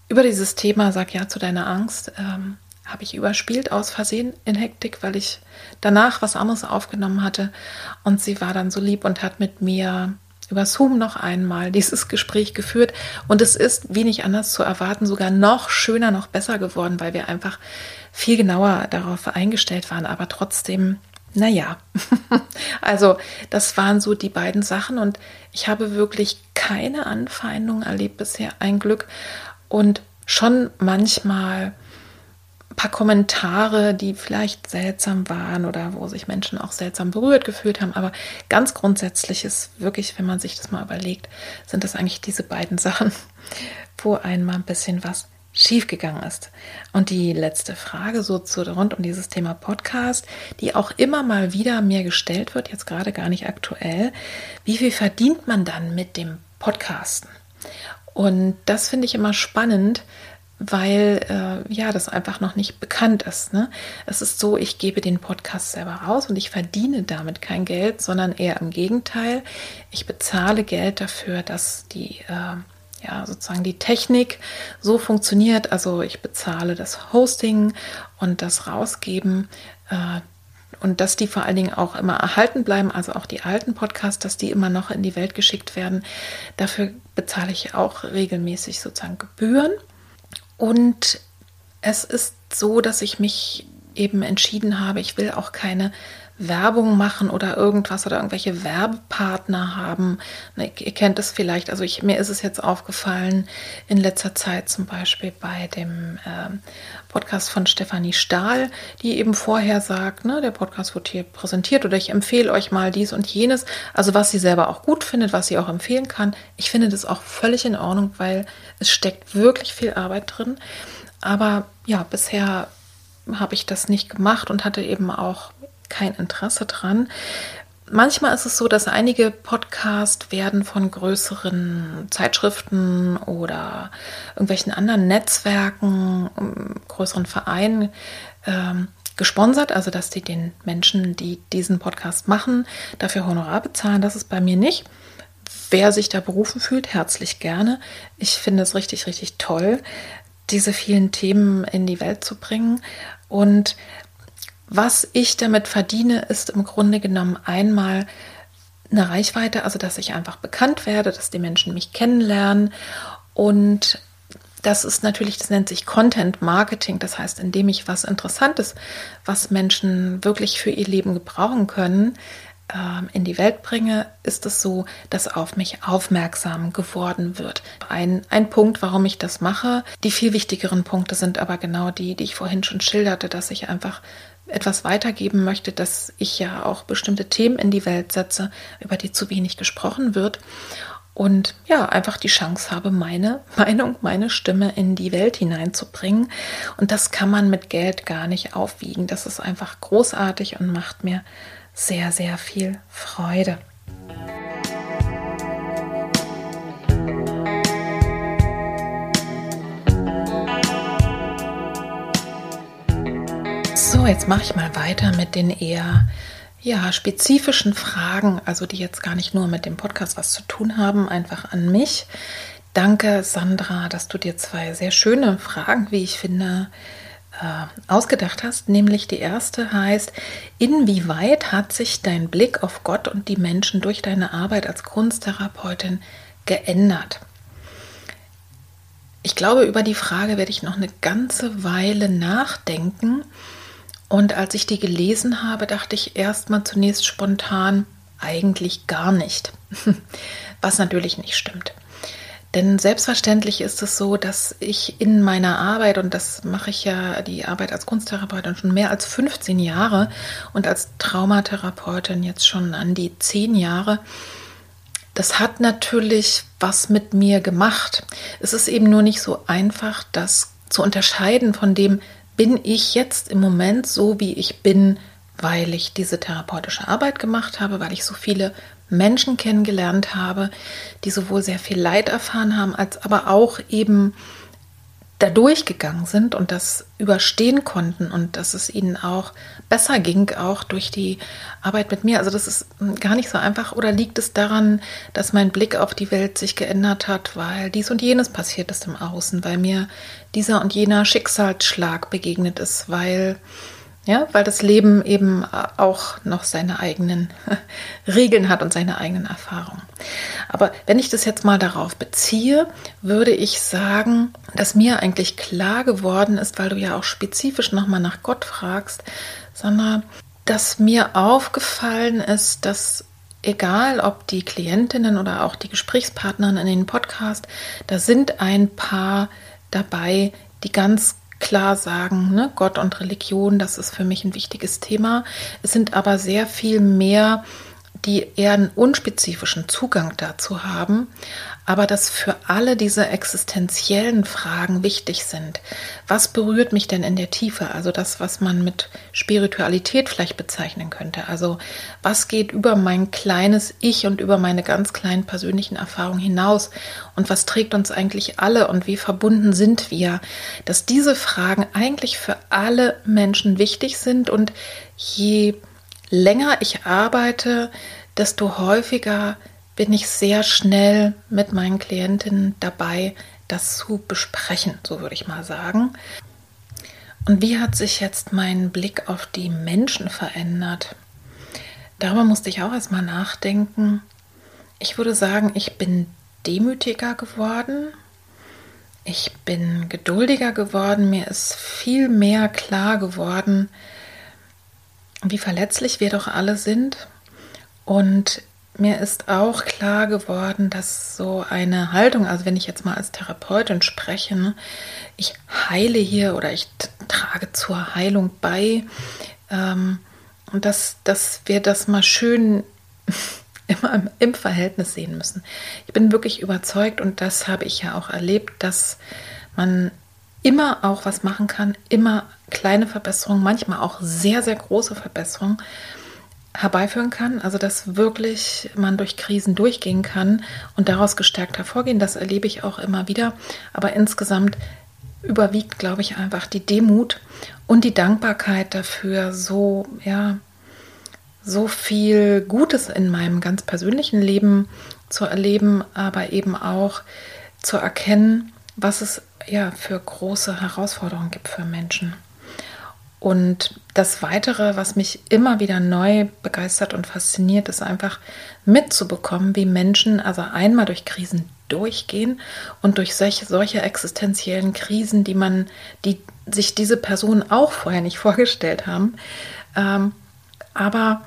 [SPEAKER 1] über dieses Thema. Sag ja zu deiner Angst. Ähm, habe ich überspielt aus Versehen in Hektik, weil ich danach was anderes aufgenommen hatte. Und sie war dann so lieb und hat mit mir über Zoom noch einmal dieses Gespräch geführt. Und es ist, wenig anders zu erwarten, sogar noch schöner, noch besser geworden, weil wir einfach viel genauer darauf eingestellt waren. Aber trotzdem, naja, also das waren so die beiden Sachen. Und ich habe wirklich keine Anfeindung erlebt bisher, ein Glück. Und schon manchmal ein paar Kommentare, die vielleicht seltsam waren oder wo sich Menschen auch seltsam berührt gefühlt haben. Aber ganz grundsätzlich ist wirklich, wenn man sich das mal überlegt, sind das eigentlich diese beiden Sachen, wo einmal ein bisschen was schiefgegangen ist. Und die letzte Frage so zu rund um dieses Thema Podcast, die auch immer mal wieder mir gestellt wird, jetzt gerade gar nicht aktuell. Wie viel verdient man dann mit dem Podcasten? Und das finde ich immer spannend, weil äh, ja das einfach noch nicht bekannt ist. Ne? Es ist so, ich gebe den Podcast selber raus und ich verdiene damit kein Geld, sondern eher im Gegenteil. Ich bezahle Geld dafür, dass die äh, ja sozusagen die Technik so funktioniert. Also ich bezahle das Hosting und das Rausgeben. Äh, und dass die vor allen Dingen auch immer erhalten bleiben, also auch die alten Podcasts, dass die immer noch in die Welt geschickt werden. Dafür bezahle ich auch regelmäßig sozusagen Gebühren. Und es ist so, dass ich mich eben entschieden habe, ich will auch keine Werbung machen oder irgendwas oder irgendwelche Werbepartner haben. Ihr kennt es vielleicht, also ich, mir ist es jetzt aufgefallen in letzter Zeit zum Beispiel bei dem äh, Podcast von Stefanie Stahl, die eben vorher sagt, ne, der Podcast wird hier präsentiert oder ich empfehle euch mal dies und jenes. Also was sie selber auch gut findet, was sie auch empfehlen kann. Ich finde das auch völlig in Ordnung, weil es steckt wirklich viel Arbeit drin. Aber ja, bisher habe ich das nicht gemacht und hatte eben auch kein Interesse dran. Manchmal ist es so, dass einige Podcasts werden von größeren Zeitschriften oder irgendwelchen anderen Netzwerken, ähm, größeren Vereinen ähm, gesponsert, also dass die den Menschen, die diesen Podcast machen, dafür Honorar bezahlen. Das ist bei mir nicht. Wer sich da berufen fühlt, herzlich gerne. Ich finde es richtig, richtig toll, diese vielen Themen in die Welt zu bringen. Und was ich damit verdiene, ist im Grunde genommen einmal eine Reichweite, also dass ich einfach bekannt werde, dass die Menschen mich kennenlernen und das ist natürlich, das nennt sich Content Marketing. Das heißt, indem ich was Interessantes, was Menschen wirklich für ihr Leben gebrauchen können, ähm, in die Welt bringe, ist es so, dass auf mich aufmerksam geworden wird. Ein, ein Punkt, warum ich das mache. Die viel wichtigeren Punkte sind aber genau die, die ich vorhin schon schilderte, dass ich einfach etwas weitergeben möchte, dass ich ja auch bestimmte Themen in die Welt setze, über die zu wenig gesprochen wird. Und ja, einfach die Chance habe, meine Meinung, meine Stimme in die Welt hineinzubringen. Und das kann man mit Geld gar nicht aufwiegen. Das ist einfach großartig und macht mir sehr, sehr viel Freude. So, jetzt mache ich mal weiter mit den eher ja, spezifischen Fragen, also die jetzt gar nicht nur mit dem Podcast was zu tun haben, einfach an mich. Danke, Sandra, dass du dir zwei sehr schöne Fragen, wie ich finde, äh, ausgedacht hast. Nämlich die erste heißt, inwieweit hat sich dein Blick auf Gott und die Menschen durch deine Arbeit als Kunsttherapeutin geändert? Ich glaube, über die Frage werde ich noch eine ganze Weile nachdenken und als ich die gelesen habe, dachte ich erstmal zunächst spontan, eigentlich gar nicht. Was natürlich nicht stimmt. Denn selbstverständlich ist es so, dass ich in meiner Arbeit, und das mache ich ja die Arbeit als Kunsttherapeutin schon mehr als 15 Jahre und als Traumatherapeutin jetzt schon an die 10 Jahre, das hat natürlich was mit mir gemacht. Es ist eben nur nicht so einfach, das zu unterscheiden von dem, bin ich jetzt im Moment so, wie ich bin, weil ich diese therapeutische Arbeit gemacht habe, weil ich so viele Menschen kennengelernt habe, die sowohl sehr viel Leid erfahren haben, als aber auch eben da durchgegangen sind und das überstehen konnten und dass es ihnen auch besser ging, auch durch die Arbeit mit mir. Also das ist gar nicht so einfach. Oder liegt es daran, dass mein Blick auf die Welt sich geändert hat, weil dies und jenes passiert ist im Außen, weil mir dieser und jener Schicksalsschlag begegnet ist, weil ja, weil das Leben eben auch noch seine eigenen Regeln hat und seine eigenen Erfahrungen. Aber wenn ich das jetzt mal darauf beziehe, würde ich sagen, dass mir eigentlich klar geworden ist, weil du ja auch spezifisch nochmal nach Gott fragst, sondern dass mir aufgefallen ist, dass egal ob die Klientinnen oder auch die Gesprächspartnerinnen in den Podcast, da sind ein paar dabei, die ganz klar sagen, ne, Gott und Religion, das ist für mich ein wichtiges Thema. Es sind aber sehr viel mehr, die eher einen unspezifischen Zugang dazu haben aber dass für alle diese existenziellen Fragen wichtig sind. Was berührt mich denn in der Tiefe? Also das, was man mit Spiritualität vielleicht bezeichnen könnte. Also was geht über mein kleines Ich und über meine ganz kleinen persönlichen Erfahrungen hinaus? Und was trägt uns eigentlich alle und wie verbunden sind wir? Dass diese Fragen eigentlich für alle Menschen wichtig sind und je länger ich arbeite, desto häufiger bin ich sehr schnell mit meinen Klientinnen dabei, das zu besprechen, so würde ich mal sagen. Und wie hat sich jetzt mein Blick auf die Menschen verändert? Darüber musste ich auch erstmal nachdenken. Ich würde sagen, ich bin demütiger geworden. Ich bin geduldiger geworden. Mir ist viel mehr klar geworden, wie verletzlich wir doch alle sind. Und mir ist auch klar geworden, dass so eine Haltung, also wenn ich jetzt mal als Therapeutin spreche, ne, ich heile hier oder ich trage zur Heilung bei, ähm, und dass, dass wir das mal schön immer im, im Verhältnis sehen müssen. Ich bin wirklich überzeugt und das habe ich ja auch erlebt, dass man immer auch was machen kann, immer kleine Verbesserungen, manchmal auch sehr, sehr große Verbesserungen herbeiführen kann, also dass wirklich man durch Krisen durchgehen kann und daraus gestärkt hervorgehen, das erlebe ich auch immer wieder. Aber insgesamt überwiegt, glaube ich, einfach die Demut und die Dankbarkeit dafür, so, ja, so viel Gutes in meinem ganz persönlichen Leben zu erleben, aber eben auch zu erkennen, was es ja für große Herausforderungen gibt für Menschen. Und das Weitere, was mich immer wieder neu begeistert und fasziniert, ist einfach mitzubekommen, wie Menschen also einmal durch Krisen durchgehen und durch solche, solche existenziellen Krisen, die man, die sich diese Personen auch vorher nicht vorgestellt haben, ähm, aber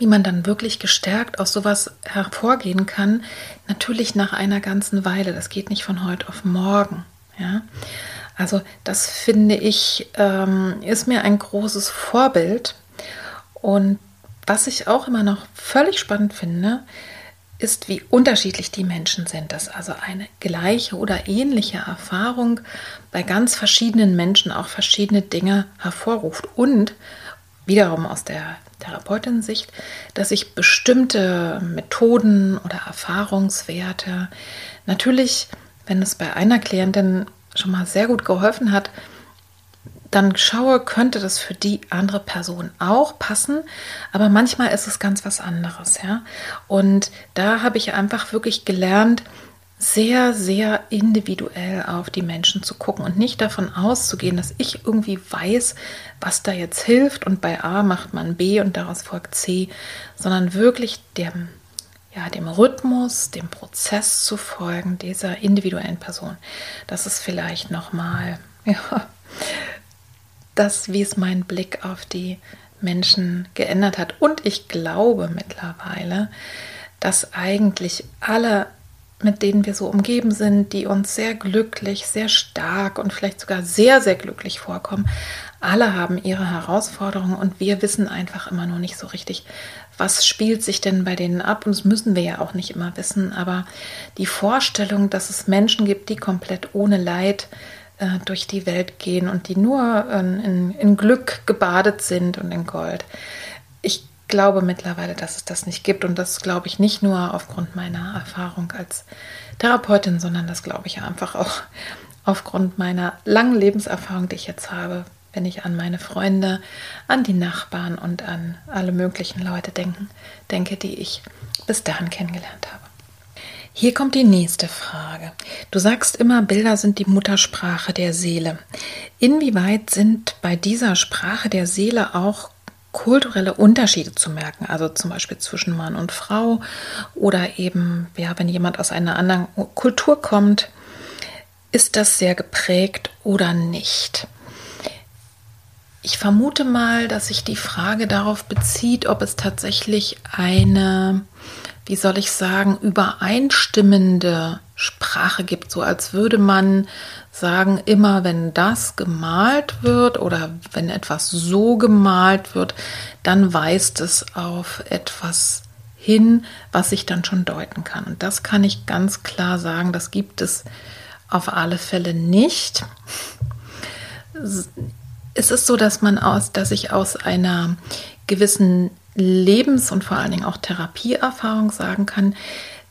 [SPEAKER 1] wie man dann wirklich gestärkt aus sowas hervorgehen kann, natürlich nach einer ganzen Weile. Das geht nicht von heute auf morgen. Ja. Also das finde ich, ähm, ist mir ein großes Vorbild. Und was ich auch immer noch völlig spannend finde, ist, wie unterschiedlich die Menschen sind. Dass also eine gleiche oder ähnliche Erfahrung bei ganz verschiedenen Menschen auch verschiedene Dinge hervorruft. Und wiederum aus der Therapeutin-Sicht, dass ich bestimmte Methoden oder Erfahrungswerte natürlich, wenn es bei einer Klientin schon mal sehr gut geholfen hat, dann schaue, könnte das für die andere Person auch passen, aber manchmal ist es ganz was anderes, ja. Und da habe ich einfach wirklich gelernt, sehr, sehr individuell auf die Menschen zu gucken und nicht davon auszugehen, dass ich irgendwie weiß, was da jetzt hilft und bei A macht man B und daraus folgt C, sondern wirklich dem ja, dem Rhythmus, dem Prozess zu folgen dieser individuellen Person. Das ist vielleicht nochmal, ja, das, wie es meinen Blick auf die Menschen geändert hat. Und ich glaube mittlerweile, dass eigentlich alle, mit denen wir so umgeben sind, die uns sehr glücklich, sehr stark und vielleicht sogar sehr, sehr glücklich vorkommen, alle haben ihre Herausforderungen und wir wissen einfach immer nur nicht so richtig, was spielt sich denn bei denen ab? Und das müssen wir ja auch nicht immer wissen, aber die Vorstellung, dass es Menschen gibt, die komplett ohne Leid äh, durch die Welt gehen und die nur äh, in, in Glück gebadet sind und in Gold. Ich glaube mittlerweile, dass es das nicht gibt und das glaube ich nicht nur aufgrund meiner Erfahrung als Therapeutin, sondern das glaube ich einfach auch aufgrund meiner langen Lebenserfahrung, die ich jetzt habe, wenn ich an meine Freunde, an die Nachbarn und an alle möglichen Leute denken, denke, die ich bis dahin kennengelernt habe. Hier kommt die nächste Frage. Du sagst immer, Bilder sind die Muttersprache der Seele. Inwieweit sind bei dieser Sprache der Seele auch kulturelle Unterschiede zu merken, also zum Beispiel zwischen Mann und Frau oder eben, ja, wenn jemand aus einer anderen Kultur kommt, ist das sehr geprägt oder nicht? Ich vermute mal, dass sich die Frage darauf bezieht, ob es tatsächlich eine, wie soll ich sagen, übereinstimmende Sprache gibt, so als würde man sagen, immer wenn das gemalt wird oder wenn etwas so gemalt wird, dann weist es auf etwas hin, was ich dann schon deuten kann. Und das kann ich ganz klar sagen, das gibt es auf alle Fälle nicht es ist so, dass man aus, dass ich aus einer gewissen Lebens- und vor allen Dingen auch Therapieerfahrung sagen kann,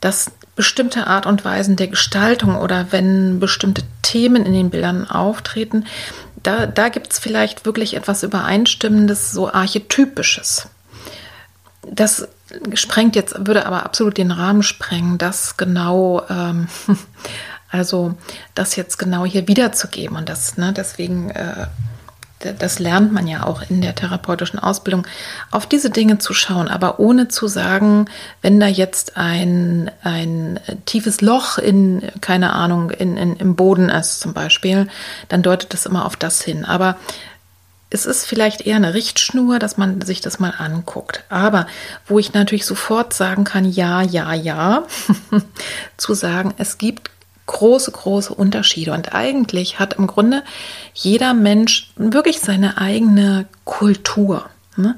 [SPEAKER 1] dass bestimmte Art und Weisen der Gestaltung oder wenn bestimmte Themen in den Bildern auftreten, da, da gibt es vielleicht wirklich etwas Übereinstimmendes, so Archetypisches. Das sprengt jetzt, würde aber absolut den Rahmen sprengen, das genau, ähm, also das jetzt genau hier wiederzugeben. Und das, ne, deswegen äh, das lernt man ja auch in der therapeutischen Ausbildung, auf diese Dinge zu schauen, aber ohne zu sagen, wenn da jetzt ein, ein tiefes Loch in, keine Ahnung, in, in, im Boden ist zum Beispiel, dann deutet das immer auf das hin. Aber es ist vielleicht eher eine Richtschnur, dass man sich das mal anguckt. Aber wo ich natürlich sofort sagen kann, ja, ja, ja, zu sagen, es gibt große, große Unterschiede. Und eigentlich hat im Grunde jeder Mensch wirklich seine eigene Kultur. Ne?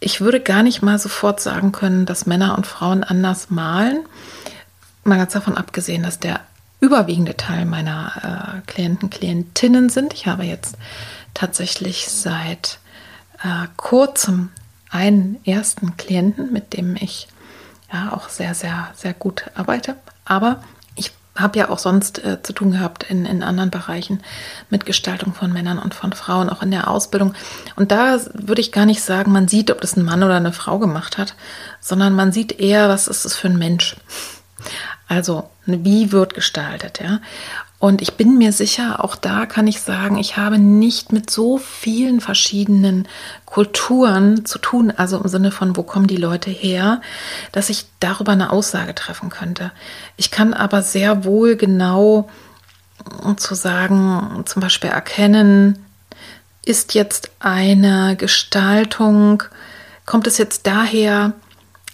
[SPEAKER 1] Ich würde gar nicht mal sofort sagen können, dass Männer und Frauen anders malen. Mal ganz davon abgesehen, dass der überwiegende Teil meiner äh, Klienten, Klientinnen sind. Ich habe jetzt tatsächlich seit äh, kurzem einen ersten Klienten, mit dem ich ja auch sehr, sehr, sehr gut arbeite. Aber habe ja auch sonst äh, zu tun gehabt in, in anderen Bereichen mit Gestaltung von Männern und von Frauen, auch in der Ausbildung. Und da würde ich gar nicht sagen, man sieht, ob das ein Mann oder eine Frau gemacht hat, sondern man sieht eher, was ist es für ein Mensch. Also, wie wird gestaltet, ja? Und ich bin mir sicher, auch da kann ich sagen, ich habe nicht mit so vielen verschiedenen Kulturen zu tun, also im Sinne von, wo kommen die Leute her, dass ich darüber eine Aussage treffen könnte. Ich kann aber sehr wohl genau zu sagen, zum Beispiel erkennen, ist jetzt eine Gestaltung, kommt es jetzt daher,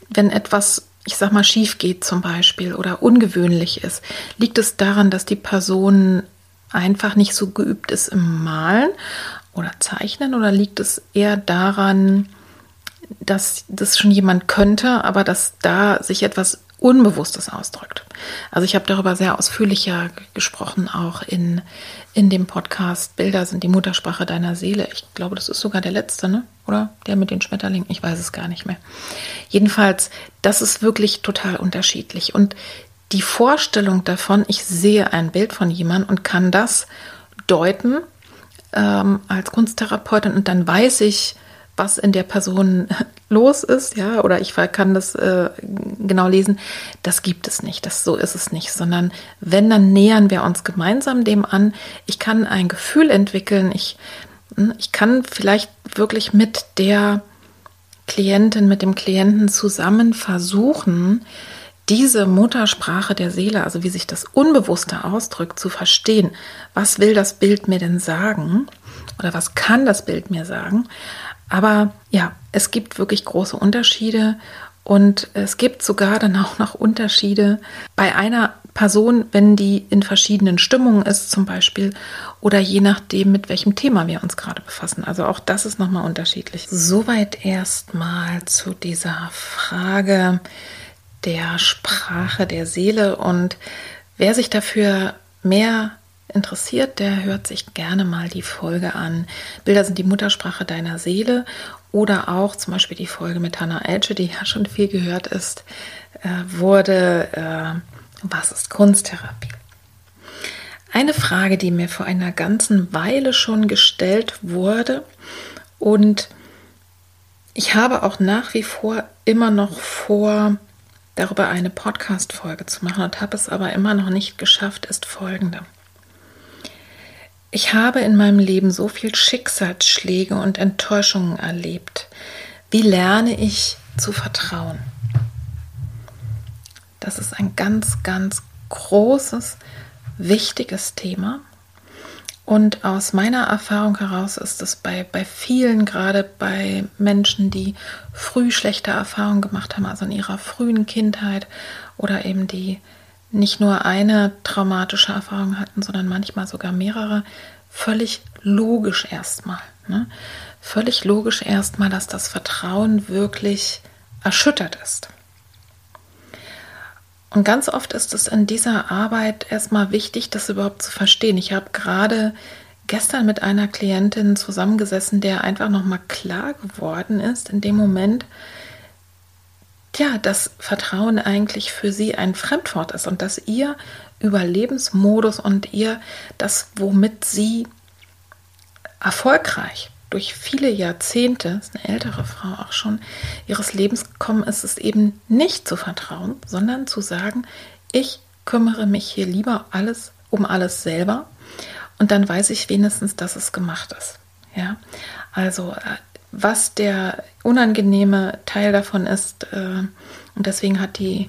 [SPEAKER 1] wenn etwas ich sag mal, schief geht zum Beispiel oder ungewöhnlich ist, liegt es daran, dass die Person einfach nicht so geübt ist im Malen oder Zeichnen oder liegt es eher daran, dass das schon jemand könnte, aber dass da sich etwas Unbewusstes ausdrückt. Also ich habe darüber sehr ausführlicher gesprochen, auch in, in dem Podcast Bilder sind die Muttersprache deiner Seele. Ich glaube, das ist sogar der letzte, ne? Oder? Der mit den Schmetterlingen, ich weiß es gar nicht mehr. Jedenfalls, das ist wirklich total unterschiedlich. Und die Vorstellung davon, ich sehe ein Bild von jemandem und kann das deuten ähm, als Kunsttherapeutin und dann weiß ich, was in der Person los ist, ja, oder ich kann das äh, genau lesen, das gibt es nicht, das so ist es nicht, sondern wenn, dann nähern wir uns gemeinsam dem an. Ich kann ein Gefühl entwickeln, ich, ich kann vielleicht wirklich mit der Klientin, mit dem Klienten zusammen versuchen, diese Muttersprache der Seele, also wie sich das Unbewusste ausdrückt, zu verstehen. Was will das Bild mir denn sagen? Oder was kann das Bild mir sagen? Aber ja, es gibt wirklich große Unterschiede und es gibt sogar dann auch noch Unterschiede bei einer Person, wenn die in verschiedenen Stimmungen ist zum Beispiel oder je nachdem, mit welchem Thema wir uns gerade befassen. Also auch das ist nochmal unterschiedlich. Soweit erstmal zu dieser Frage der Sprache der Seele und wer sich dafür mehr interessiert, der hört sich gerne mal die Folge an. Bilder sind die Muttersprache deiner Seele oder auch zum Beispiel die Folge mit Hannah Elche, die ja schon viel gehört ist, äh, wurde, äh, was ist Kunsttherapie? Eine Frage, die mir vor einer ganzen Weile schon gestellt wurde und ich habe auch nach wie vor immer noch vor, darüber eine Podcast-Folge zu machen und habe es aber immer noch nicht geschafft, ist folgende. Ich habe in meinem Leben so viel Schicksalsschläge und Enttäuschungen erlebt. Wie lerne ich zu vertrauen? Das ist ein ganz, ganz großes, wichtiges Thema. Und aus meiner Erfahrung heraus ist es bei, bei vielen, gerade bei Menschen, die früh schlechte Erfahrungen gemacht haben, also in ihrer frühen Kindheit oder eben die nicht nur eine traumatische Erfahrung hatten, sondern manchmal sogar mehrere, völlig logisch erstmal. Ne? Völlig logisch erstmal, dass das Vertrauen wirklich erschüttert ist. Und ganz oft ist es in dieser Arbeit erstmal wichtig, das überhaupt zu verstehen. Ich habe gerade gestern mit einer Klientin zusammengesessen, der einfach nochmal klar geworden ist in dem Moment, ja, dass Vertrauen eigentlich für sie ein Fremdwort ist und dass ihr Überlebensmodus und ihr das, womit sie erfolgreich durch viele Jahrzehnte, ist eine ältere Frau auch schon, ihres Lebens gekommen ist, es eben nicht zu vertrauen, sondern zu sagen, ich kümmere mich hier lieber alles um alles selber und dann weiß ich wenigstens, dass es gemacht ist. Ja, also äh, was der unangenehme Teil davon ist, äh, und deswegen hat die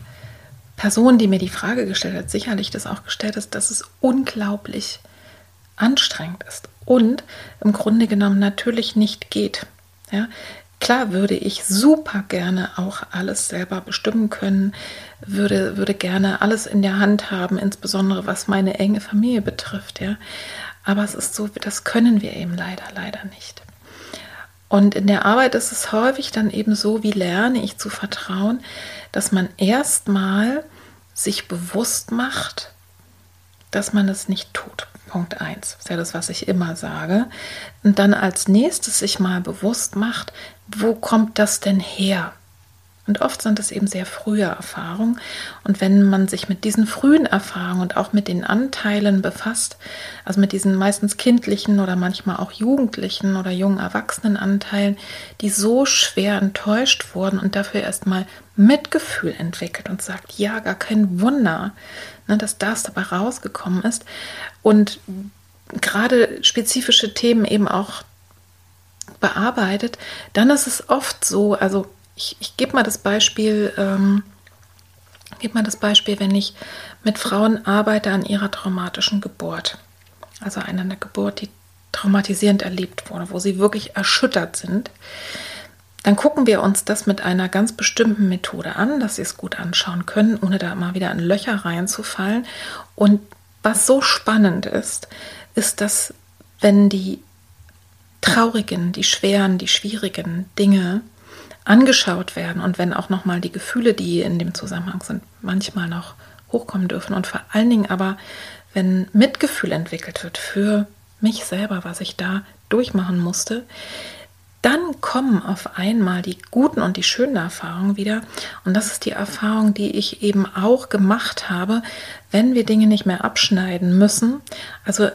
[SPEAKER 1] Person, die mir die Frage gestellt hat, sicherlich das auch gestellt ist, dass es unglaublich anstrengend ist und im Grunde genommen natürlich nicht geht. Ja, klar würde ich super gerne auch alles selber bestimmen können, würde, würde gerne alles in der Hand haben, insbesondere was meine enge Familie betrifft. Ja, aber es ist so, das können wir eben leider, leider nicht. Und in der Arbeit ist es häufig dann eben so, wie lerne ich zu vertrauen, dass man erstmal sich bewusst macht, dass man es nicht tut. Punkt 1. Das ist ja das, was ich immer sage. Und dann als nächstes sich mal bewusst macht, wo kommt das denn her? Und oft sind es eben sehr frühe Erfahrungen. Und wenn man sich mit diesen frühen Erfahrungen und auch mit den Anteilen befasst, also mit diesen meistens kindlichen oder manchmal auch jugendlichen oder jungen Erwachsenenanteilen, die so schwer enttäuscht wurden und dafür erstmal Mitgefühl entwickelt und sagt, ja, gar kein Wunder, ne, dass das dabei rausgekommen ist. Und gerade spezifische Themen eben auch bearbeitet, dann ist es oft so, also ich, ich gebe mal das Beispiel, ähm, gebe mal das Beispiel, wenn ich mit Frauen arbeite an ihrer traumatischen Geburt. Also einer eine Geburt, die traumatisierend erlebt wurde, wo sie wirklich erschüttert sind. Dann gucken wir uns das mit einer ganz bestimmten Methode an, dass sie es gut anschauen können, ohne da mal wieder in Löcher reinzufallen. Und was so spannend ist, ist, dass wenn die traurigen, die schweren, die schwierigen Dinge angeschaut werden und wenn auch nochmal die Gefühle, die in dem Zusammenhang sind, manchmal noch hochkommen dürfen und vor allen Dingen aber, wenn Mitgefühl entwickelt wird für mich selber, was ich da durchmachen musste, dann kommen auf einmal die guten und die schönen Erfahrungen wieder. Und das ist die Erfahrung, die ich eben auch gemacht habe, wenn wir Dinge nicht mehr abschneiden müssen. Also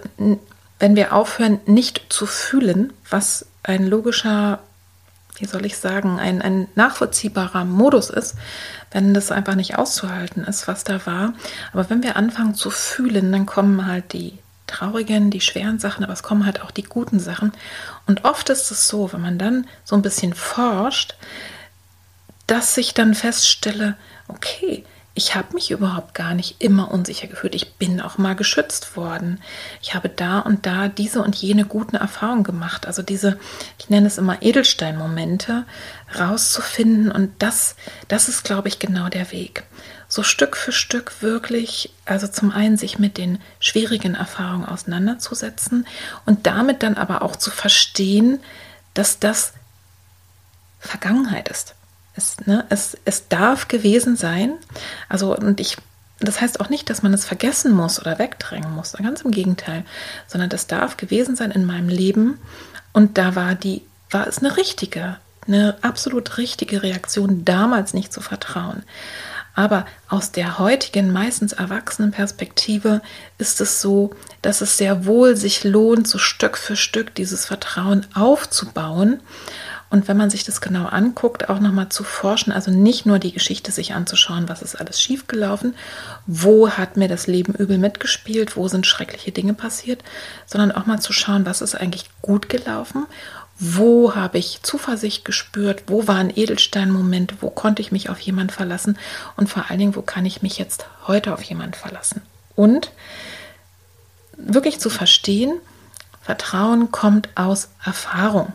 [SPEAKER 1] wenn wir aufhören, nicht zu fühlen, was ein logischer wie soll ich sagen, ein, ein nachvollziehbarer Modus ist, wenn das einfach nicht auszuhalten ist, was da war. Aber wenn wir anfangen zu fühlen, dann kommen halt die traurigen, die schweren Sachen, aber es kommen halt auch die guten Sachen. Und oft ist es so, wenn man dann so ein bisschen forscht, dass ich dann feststelle, okay, ich habe mich überhaupt gar nicht immer unsicher gefühlt. Ich bin auch mal geschützt worden. Ich habe da und da diese und jene guten Erfahrungen gemacht. Also diese, ich nenne es immer Edelstein-Momente rauszufinden. Und das, das ist, glaube ich, genau der Weg. So Stück für Stück wirklich, also zum einen sich mit den schwierigen Erfahrungen auseinanderzusetzen und damit dann aber auch zu verstehen, dass das Vergangenheit ist. Es, ne, es, es darf gewesen sein. Also, und ich das heißt auch nicht, dass man es vergessen muss oder wegdrängen muss, ganz im Gegenteil, sondern das darf gewesen sein in meinem Leben und da war die, war es eine richtige, eine absolut richtige Reaktion, damals nicht zu vertrauen. Aber aus der heutigen, meistens erwachsenen Perspektive ist es so, dass es sehr wohl sich lohnt, so Stück für Stück dieses Vertrauen aufzubauen. Und wenn man sich das genau anguckt, auch nochmal zu forschen, also nicht nur die Geschichte sich anzuschauen, was ist alles schiefgelaufen, wo hat mir das Leben übel mitgespielt, wo sind schreckliche Dinge passiert, sondern auch mal zu schauen, was ist eigentlich gut gelaufen wo habe ich Zuversicht gespürt? Wo war ein Edelsteinmoment? Wo konnte ich mich auf jemanden verlassen? Und vor allen Dingen, wo kann ich mich jetzt heute auf jemanden verlassen? Und wirklich zu verstehen, Vertrauen kommt aus Erfahrung.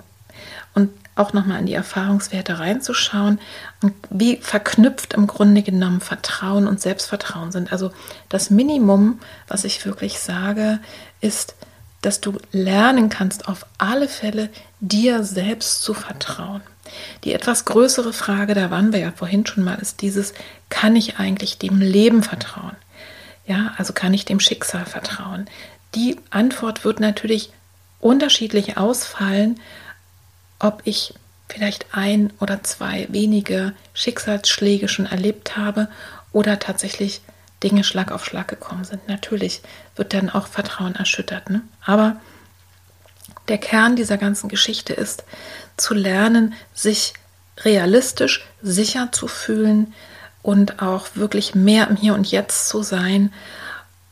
[SPEAKER 1] Und auch nochmal in die Erfahrungswerte reinzuschauen und wie verknüpft im Grunde genommen Vertrauen und Selbstvertrauen sind. Also das Minimum, was ich wirklich sage, ist, dass du lernen kannst, auf alle Fälle dir selbst zu vertrauen. Die etwas größere Frage, da waren wir ja vorhin schon mal, ist dieses, kann ich eigentlich dem Leben vertrauen? Ja, also kann ich dem Schicksal vertrauen? Die Antwort wird natürlich unterschiedlich ausfallen, ob ich vielleicht ein oder zwei wenige Schicksalsschläge schon erlebt habe oder tatsächlich Dinge Schlag auf Schlag gekommen sind. Natürlich wird dann auch Vertrauen erschüttert. Ne? Aber der Kern dieser ganzen Geschichte ist, zu lernen, sich realistisch sicher zu fühlen und auch wirklich mehr im Hier und Jetzt zu sein.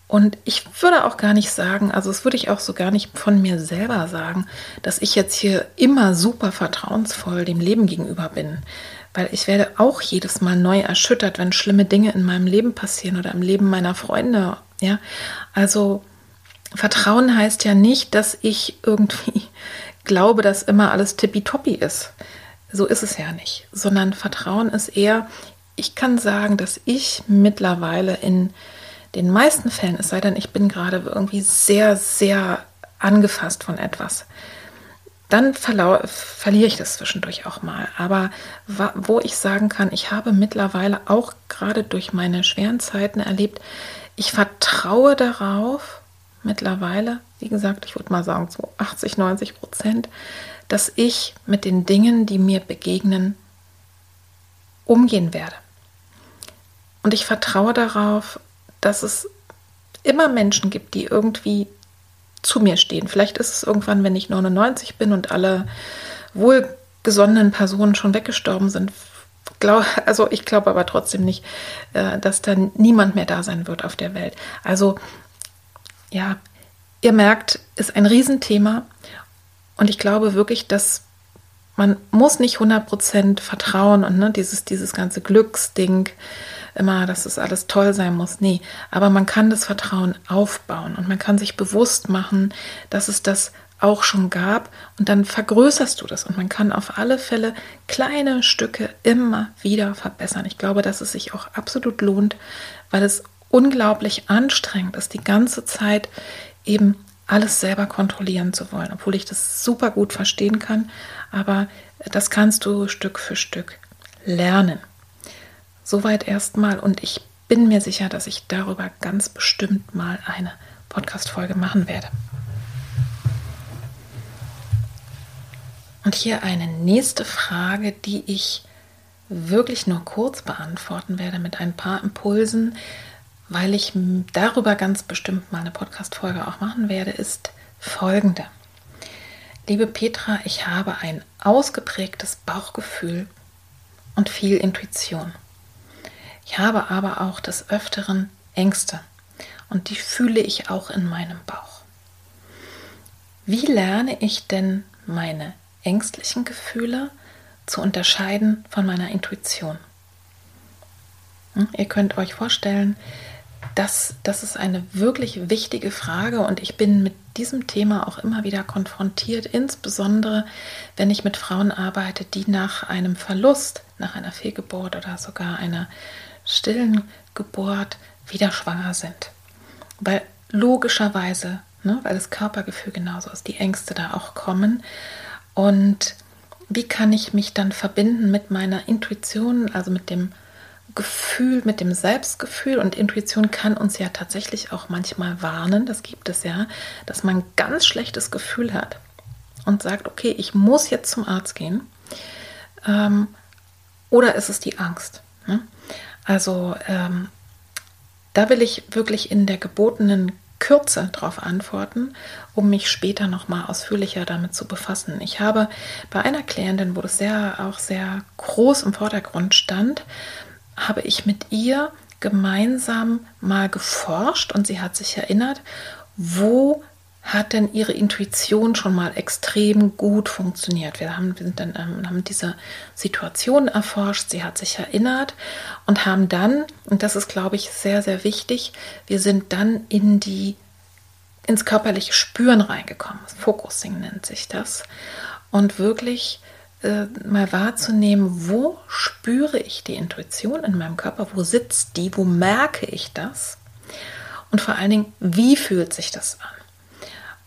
[SPEAKER 1] Und ich würde auch gar nicht sagen, also das würde ich auch so gar nicht von mir selber sagen, dass ich jetzt hier immer super vertrauensvoll dem Leben gegenüber bin weil ich werde auch jedes Mal neu erschüttert, wenn schlimme Dinge in meinem Leben passieren oder im Leben meiner Freunde. Ja, also Vertrauen heißt ja nicht, dass ich irgendwie glaube, dass immer alles tippitoppi ist. So ist es ja nicht, sondern Vertrauen ist eher, ich kann sagen, dass ich mittlerweile in den meisten Fällen, es sei denn, ich bin gerade irgendwie sehr, sehr angefasst von etwas, dann verliere ich das zwischendurch auch mal. Aber wo ich sagen kann, ich habe mittlerweile auch gerade durch meine schweren Zeiten erlebt, ich vertraue darauf, mittlerweile, wie gesagt, ich würde mal sagen, so 80, 90 Prozent, dass ich mit den Dingen, die mir begegnen, umgehen werde. Und ich vertraue darauf, dass es immer Menschen gibt, die irgendwie zu mir stehen. Vielleicht ist es irgendwann, wenn ich 99 bin und alle wohlgesonnenen Personen schon weggestorben sind. also ich glaube aber trotzdem nicht, äh, dass da niemand mehr da sein wird auf der Welt. Also ja, ihr merkt, ist ein Riesenthema und ich glaube wirklich, dass man muss nicht 100% vertrauen und ne, dieses, dieses ganze Glücksding, immer, dass es alles toll sein muss. Nee, aber man kann das Vertrauen aufbauen und man kann sich bewusst machen, dass es das auch schon gab und dann vergrößerst du das und man kann auf alle Fälle kleine Stücke immer wieder verbessern. Ich glaube, dass es sich auch absolut lohnt, weil es unglaublich anstrengend ist, die ganze Zeit eben alles selber kontrollieren zu wollen, obwohl ich das super gut verstehen kann, aber das kannst du Stück für Stück lernen. Soweit erstmal und ich bin mir sicher, dass ich darüber ganz bestimmt mal eine Podcast-Folge machen werde. Und hier eine nächste Frage, die ich wirklich nur kurz beantworten werde mit ein paar Impulsen, weil ich darüber ganz bestimmt mal eine Podcast-Folge auch machen werde, ist folgende. Liebe Petra, ich habe ein ausgeprägtes Bauchgefühl und viel Intuition. Ich habe aber auch des Öfteren Ängste und die fühle ich auch in meinem Bauch. Wie lerne ich denn meine ängstlichen Gefühle zu unterscheiden von meiner Intuition? Hm? Ihr könnt euch vorstellen, dass das ist eine wirklich wichtige Frage und ich bin mit diesem Thema auch immer wieder konfrontiert, insbesondere wenn ich mit Frauen arbeite, die nach einem Verlust, nach einer Fehlgeburt oder sogar einer stillen Geburt wieder schwanger sind. Weil logischerweise, ne, weil das Körpergefühl genauso ist, die Ängste da auch kommen. Und wie kann ich mich dann verbinden mit meiner Intuition, also mit dem Gefühl, mit dem Selbstgefühl und Intuition kann uns ja tatsächlich auch manchmal warnen, das gibt es ja, dass man ein ganz schlechtes Gefühl hat und sagt, okay, ich muss jetzt zum Arzt gehen. Ähm, oder ist es die Angst? Ne? Also ähm, da will ich wirklich in der gebotenen Kürze darauf antworten, um mich später nochmal ausführlicher damit zu befassen. Ich habe bei einer Klientin, wo das sehr auch sehr groß im Vordergrund stand, habe ich mit ihr gemeinsam mal geforscht und sie hat sich erinnert, wo hat denn ihre Intuition schon mal extrem gut funktioniert. Wir haben, wir dann, ähm, haben diese Situation erforscht, sie hat sich erinnert und haben dann, und das ist, glaube ich, sehr, sehr wichtig, wir sind dann in die, ins körperliche Spüren reingekommen. Focusing nennt sich das. Und wirklich äh, mal wahrzunehmen, wo spüre ich die Intuition in meinem Körper, wo sitzt die, wo merke ich das? Und vor allen Dingen, wie fühlt sich das an?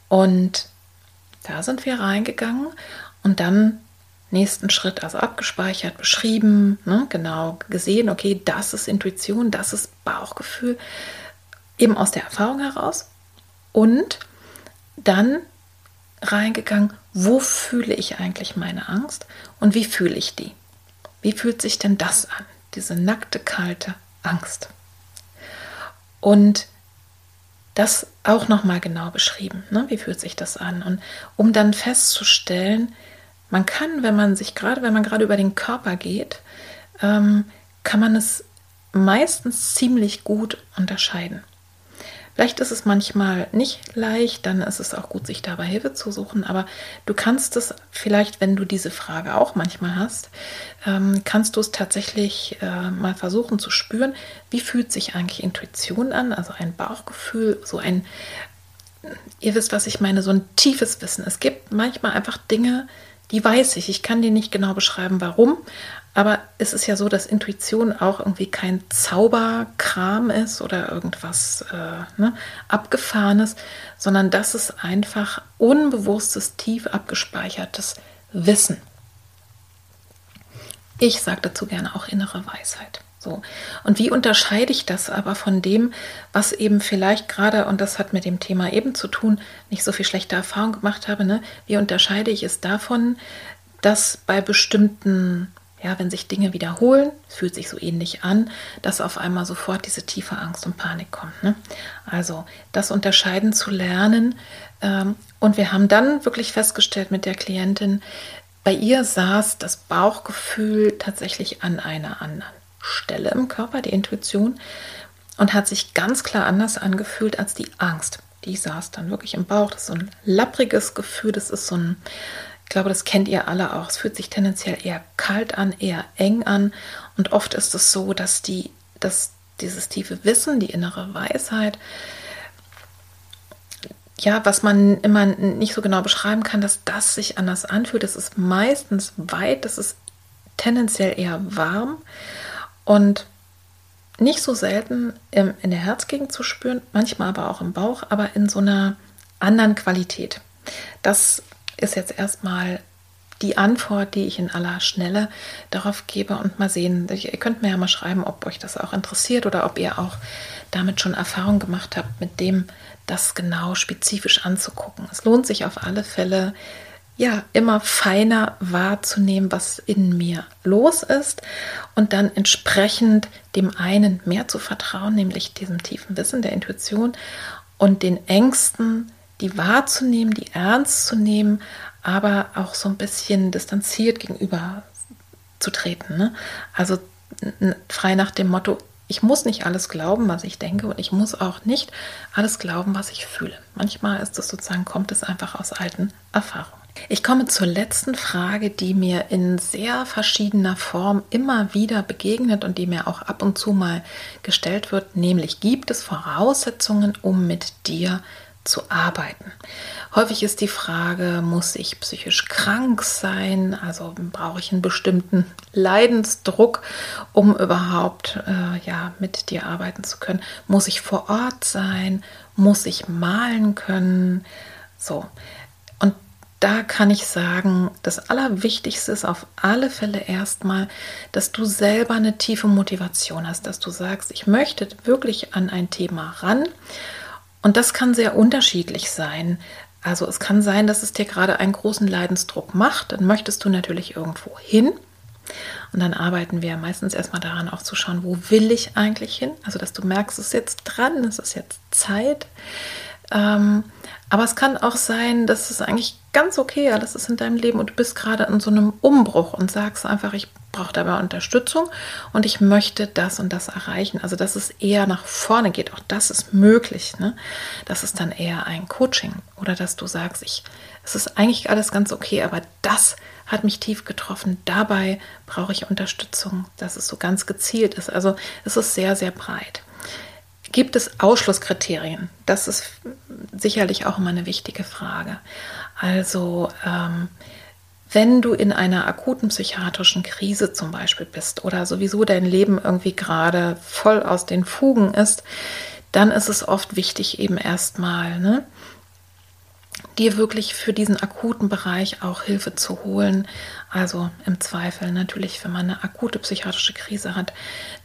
[SPEAKER 1] Und da sind wir reingegangen und dann nächsten Schritt, also abgespeichert, beschrieben, ne, genau gesehen, okay, das ist Intuition, das ist Bauchgefühl, eben aus der Erfahrung heraus. Und dann reingegangen, wo fühle ich eigentlich meine Angst und wie fühle ich die? Wie fühlt sich denn das an, diese nackte, kalte Angst? Und das auch nochmal genau beschrieben. Ne? Wie fühlt sich das an? Und um dann festzustellen, man kann, wenn man sich gerade, wenn man gerade über den Körper geht, ähm, kann man es meistens ziemlich gut unterscheiden. Vielleicht ist es manchmal nicht leicht, dann ist es auch gut, sich dabei Hilfe zu suchen. Aber du kannst es vielleicht, wenn du diese Frage auch manchmal hast, ähm, kannst du es tatsächlich äh, mal versuchen zu spüren, wie fühlt sich eigentlich Intuition an, also ein Bauchgefühl, so ein, ihr wisst, was ich meine, so ein tiefes Wissen. Es gibt manchmal einfach Dinge, die weiß ich. Ich kann dir nicht genau beschreiben, warum, aber es ist ja so, dass Intuition auch irgendwie kein Zauberkram ist oder irgendwas äh, ne, Abgefahrenes, sondern das ist einfach unbewusstes, tief abgespeichertes Wissen. Ich sage dazu gerne auch innere Weisheit. So. Und wie unterscheide ich das aber von dem, was eben vielleicht gerade, und das hat mit dem Thema eben zu tun, nicht so viel schlechte Erfahrung gemacht habe, ne? wie unterscheide ich es davon, dass bei bestimmten ja, wenn sich Dinge wiederholen, es fühlt sich so ähnlich an, dass auf einmal sofort diese tiefe Angst und Panik kommt. Ne? Also das unterscheiden zu lernen. Ähm, und wir haben dann wirklich festgestellt mit der Klientin, bei ihr saß das Bauchgefühl tatsächlich an einer anderen Stelle im Körper, die Intuition, und hat sich ganz klar anders angefühlt als die Angst. Die saß dann wirklich im Bauch. Das ist so ein lappriges Gefühl, das ist so ein glaube, das kennt ihr alle auch. Es fühlt sich tendenziell eher kalt an, eher eng an. Und oft ist es so, dass, die, dass dieses tiefe Wissen, die innere Weisheit, ja, was man immer nicht so genau beschreiben kann, dass das sich anders anfühlt. Das ist meistens weit, das ist tendenziell eher warm und nicht so selten in der Herzgegend zu spüren, manchmal aber auch im Bauch, aber in so einer anderen Qualität. Das ist jetzt erstmal die Antwort, die ich in aller Schnelle darauf gebe und mal sehen. Ihr könnt mir ja mal schreiben, ob euch das auch interessiert oder ob ihr auch damit schon Erfahrung gemacht habt, mit dem das genau spezifisch anzugucken. Es lohnt sich auf alle Fälle, ja, immer feiner wahrzunehmen, was in mir los ist und dann entsprechend dem einen mehr zu vertrauen, nämlich diesem tiefen Wissen der Intuition und den Ängsten, die wahrzunehmen, die ernst zu nehmen, aber auch so ein bisschen distanziert gegenüber zu treten. Ne? Also frei nach dem Motto, ich muss nicht alles glauben, was ich denke und ich muss auch nicht alles glauben, was ich fühle. Manchmal ist es sozusagen, kommt es einfach aus alten Erfahrungen. Ich komme zur letzten Frage, die mir in sehr verschiedener Form immer wieder begegnet und die mir auch ab und zu mal gestellt wird, nämlich gibt es Voraussetzungen, um mit dir zu arbeiten. Häufig ist die Frage, muss ich psychisch krank sein? Also brauche ich einen bestimmten Leidensdruck, um überhaupt äh, ja, mit dir arbeiten zu können? Muss ich vor Ort sein? Muss ich malen können? So. Und da kann ich sagen, das Allerwichtigste ist auf alle Fälle erstmal, dass du selber eine tiefe Motivation hast, dass du sagst, ich möchte wirklich an ein Thema ran. Und das kann sehr unterschiedlich sein. Also es kann sein, dass es dir gerade einen großen Leidensdruck macht. Dann möchtest du natürlich irgendwo hin. Und dann arbeiten wir meistens erstmal daran, auch zu schauen, wo will ich eigentlich hin? Also, dass du merkst, es ist jetzt dran, es ist jetzt Zeit. Ähm, aber es kann auch sein, dass es eigentlich ganz okay alles ist in deinem Leben und du bist gerade in so einem Umbruch und sagst einfach, ich brauche dabei Unterstützung und ich möchte das und das erreichen. Also, dass es eher nach vorne geht. Auch das ist möglich. Ne? Das ist dann eher ein Coaching oder dass du sagst, ich, es ist eigentlich alles ganz okay, aber das hat mich tief getroffen. Dabei brauche ich Unterstützung, dass es so ganz gezielt ist. Also, es ist sehr, sehr breit. Gibt es Ausschlusskriterien? Das ist sicherlich auch immer eine wichtige Frage. Also ähm, wenn du in einer akuten psychiatrischen Krise zum Beispiel bist oder sowieso dein Leben irgendwie gerade voll aus den Fugen ist, dann ist es oft wichtig, eben erstmal ne, dir wirklich für diesen akuten Bereich auch Hilfe zu holen. Also im Zweifel natürlich, wenn man eine akute psychiatrische Krise hat,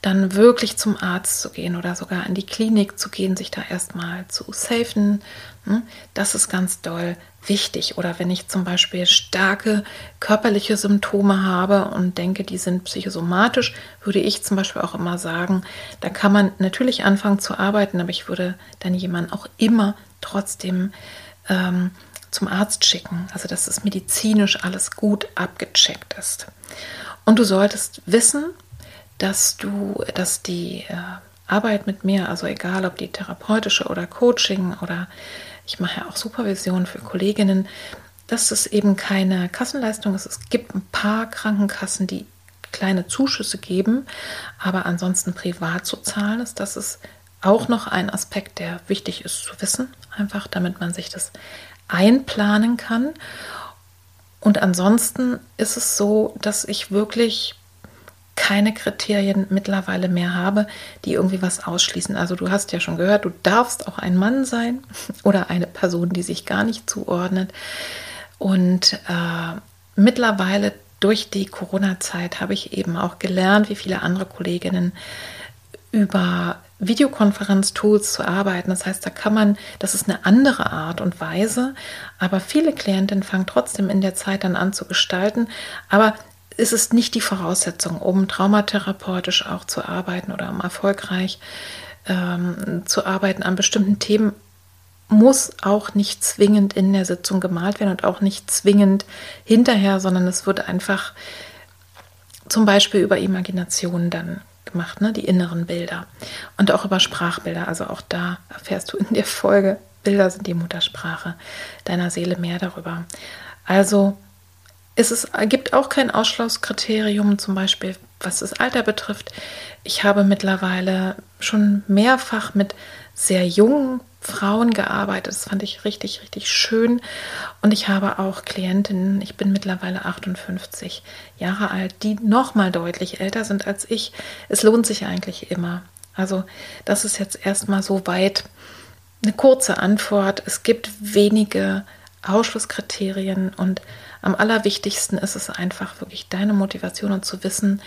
[SPEAKER 1] dann wirklich zum Arzt zu gehen oder sogar in die Klinik zu gehen, sich da erstmal zu safen. Hm? Das ist ganz doll wichtig. Oder wenn ich zum Beispiel starke körperliche Symptome habe und denke, die sind psychosomatisch, würde ich zum Beispiel auch immer sagen, da kann man natürlich anfangen zu arbeiten, aber ich würde dann jemanden auch immer trotzdem ähm, zum Arzt schicken, also dass es medizinisch alles gut abgecheckt ist. Und du solltest wissen, dass du, dass die äh, Arbeit mit mir, also egal ob die therapeutische oder Coaching oder ich mache ja auch Supervision für Kolleginnen, dass es eben keine Kassenleistung ist. Es gibt ein paar Krankenkassen, die kleine Zuschüsse geben, aber ansonsten privat zu zahlen ist, das ist auch noch ein Aspekt, der wichtig ist zu wissen, einfach damit man sich das einplanen kann. Und ansonsten ist es so, dass ich wirklich keine Kriterien mittlerweile mehr habe, die irgendwie was ausschließen. Also du hast ja schon gehört, du darfst auch ein Mann sein oder eine Person, die sich gar nicht zuordnet. Und äh, mittlerweile durch die Corona-Zeit habe ich eben auch gelernt, wie viele andere Kolleginnen, über Videokonferenztools zu arbeiten. Das heißt, da kann man, das ist eine andere Art und Weise, aber viele Klientinnen fangen trotzdem in der Zeit dann an zu gestalten. Aber es ist nicht die Voraussetzung, um traumatherapeutisch auch zu arbeiten oder um erfolgreich ähm, zu arbeiten an bestimmten Themen, muss auch nicht zwingend in der Sitzung gemalt werden und auch nicht zwingend hinterher, sondern es wird einfach zum Beispiel über Imagination dann gemacht, ne? die inneren Bilder. Und auch über Sprachbilder. Also auch da erfährst du in der Folge, Bilder sind die Muttersprache deiner Seele mehr darüber. Also es ist, gibt auch kein Ausschlusskriterium, zum Beispiel was das Alter betrifft. Ich habe mittlerweile schon mehrfach mit sehr jungen Frauen gearbeitet. Das fand ich richtig, richtig schön. Und ich habe auch Klientinnen, ich bin mittlerweile 58 Jahre alt, die noch mal deutlich älter sind als ich. Es lohnt sich eigentlich immer. Also das ist jetzt erstmal so weit eine kurze Antwort. Es gibt wenige Ausschlusskriterien und am allerwichtigsten ist es einfach wirklich deine Motivation und zu wissen,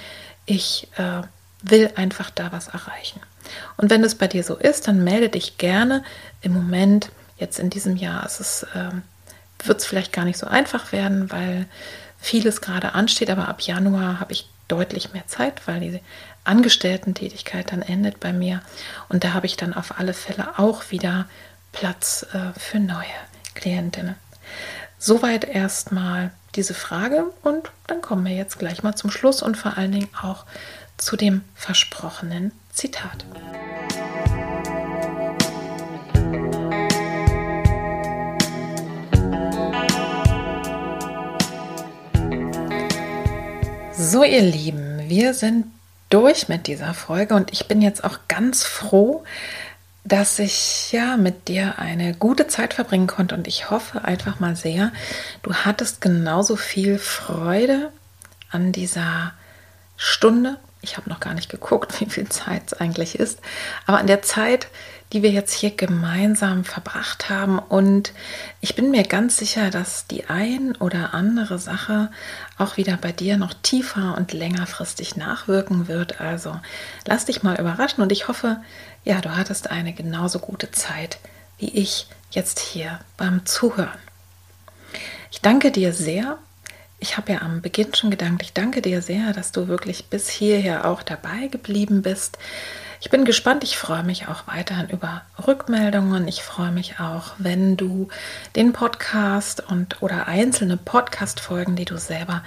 [SPEAKER 1] ich äh, will einfach da was erreichen. Und wenn es bei dir so ist, dann melde dich gerne. Im Moment, jetzt in diesem Jahr, es, äh, wird es vielleicht gar nicht so einfach werden, weil vieles gerade ansteht, aber ab Januar habe ich deutlich mehr Zeit, weil die Angestellten-Tätigkeit dann endet bei mir. Und da habe ich dann auf alle Fälle auch wieder Platz äh, für neue Klientinnen. Soweit erstmal diese Frage und dann kommen wir jetzt gleich mal zum Schluss und vor allen Dingen auch zu dem versprochenen Zitat. So, ihr Lieben, wir sind durch mit dieser Folge und ich bin jetzt auch ganz froh, dass ich ja mit dir eine gute Zeit verbringen konnte und ich hoffe einfach mal sehr, du hattest genauso viel Freude an dieser Stunde ich habe noch gar nicht geguckt, wie viel Zeit es eigentlich ist. Aber an der Zeit, die wir jetzt hier gemeinsam verbracht haben. Und ich bin mir ganz sicher, dass die ein oder andere Sache auch wieder bei dir noch tiefer und längerfristig nachwirken wird. Also lass dich mal überraschen und ich hoffe, ja, du hattest eine genauso gute Zeit wie ich jetzt hier beim Zuhören. Ich danke dir sehr. Ich habe ja am Beginn schon gedankt, ich danke dir sehr, dass du wirklich bis hierher auch dabei geblieben bist. Ich bin gespannt. Ich freue mich auch weiterhin über Rückmeldungen. Ich freue mich auch, wenn du den Podcast und oder einzelne Podcast-Folgen, die du selber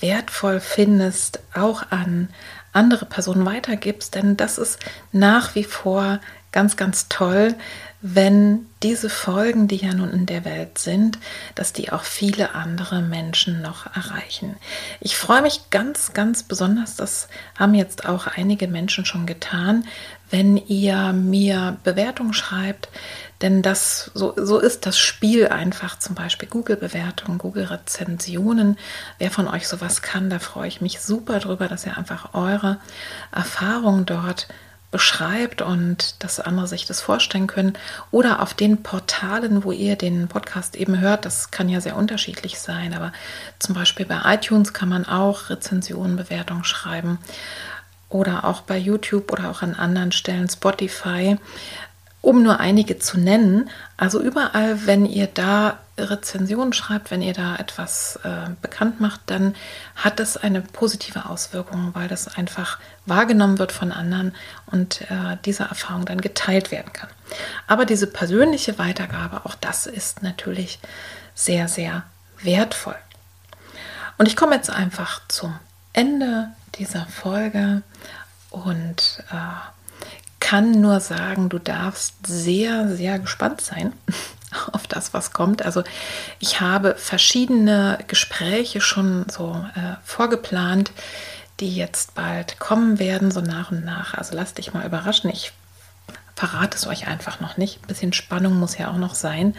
[SPEAKER 1] wertvoll findest, auch an andere Personen weitergibst, denn das ist nach wie vor ganz, ganz toll, wenn diese Folgen, die ja nun in der Welt sind, dass die auch viele andere Menschen noch erreichen. Ich freue mich ganz, ganz besonders, das haben jetzt auch einige Menschen schon getan, wenn ihr mir Bewertungen schreibt, denn das so, so ist das Spiel einfach, zum Beispiel Google-Bewertungen, Google-Rezensionen. Wer von euch sowas kann, da freue ich mich super drüber, dass ihr einfach eure Erfahrungen dort beschreibt und dass andere sich das vorstellen können. Oder auf den Portalen, wo ihr den Podcast eben hört, das kann ja sehr unterschiedlich sein, aber zum Beispiel bei iTunes kann man auch Rezensionen, Bewertungen schreiben. Oder auch bei YouTube oder auch an anderen Stellen, Spotify um nur einige zu nennen. Also überall, wenn ihr da Rezensionen schreibt, wenn ihr da etwas äh, bekannt macht, dann hat das eine positive Auswirkung, weil das einfach wahrgenommen wird von anderen und äh, diese Erfahrung dann geteilt werden kann. Aber diese persönliche Weitergabe, auch das ist natürlich sehr, sehr wertvoll. Und ich komme jetzt einfach zum Ende dieser Folge und äh, kann nur sagen, du darfst sehr, sehr gespannt sein auf das, was kommt. Also ich habe verschiedene Gespräche schon so äh, vorgeplant, die jetzt bald kommen werden, so nach und nach. Also lasst dich mal überraschen. Ich verrate es euch einfach noch nicht. Ein bisschen Spannung muss ja auch noch sein,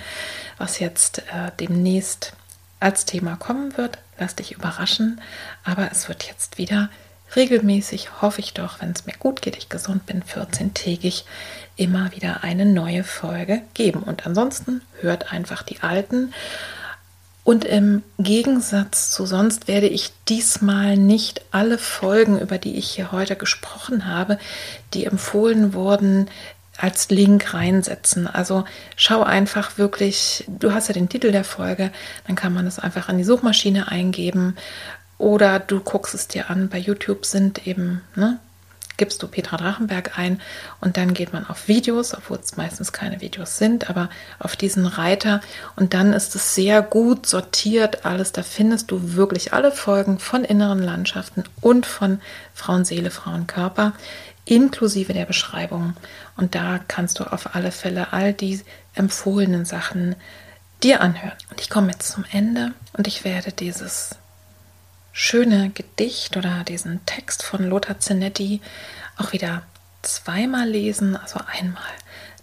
[SPEAKER 1] was jetzt äh, demnächst als Thema kommen wird. Lass dich überraschen. Aber es wird jetzt wieder regelmäßig, hoffe ich doch, wenn es mir gut geht, ich gesund bin, 14-tägig immer wieder eine neue Folge geben. Und ansonsten hört einfach die alten. Und im Gegensatz zu sonst werde ich diesmal nicht alle Folgen, über die ich hier heute gesprochen habe, die empfohlen wurden, als Link reinsetzen. Also schau einfach wirklich, du hast ja den Titel der Folge, dann kann man es einfach in die Suchmaschine eingeben oder du guckst es dir an, bei YouTube sind eben, ne, gibst du Petra Drachenberg ein und dann geht man auf Videos, obwohl es meistens keine Videos sind, aber auf diesen Reiter und dann ist es sehr gut sortiert alles. Da findest du wirklich alle Folgen von inneren Landschaften und von Frauenseele, Frauenkörper inklusive der Beschreibung. Und da kannst du auf alle Fälle all die empfohlenen Sachen dir anhören. Und ich komme jetzt zum Ende und ich werde dieses schöne Gedicht oder diesen Text von Lothar Zenetti auch wieder zweimal lesen. Also einmal,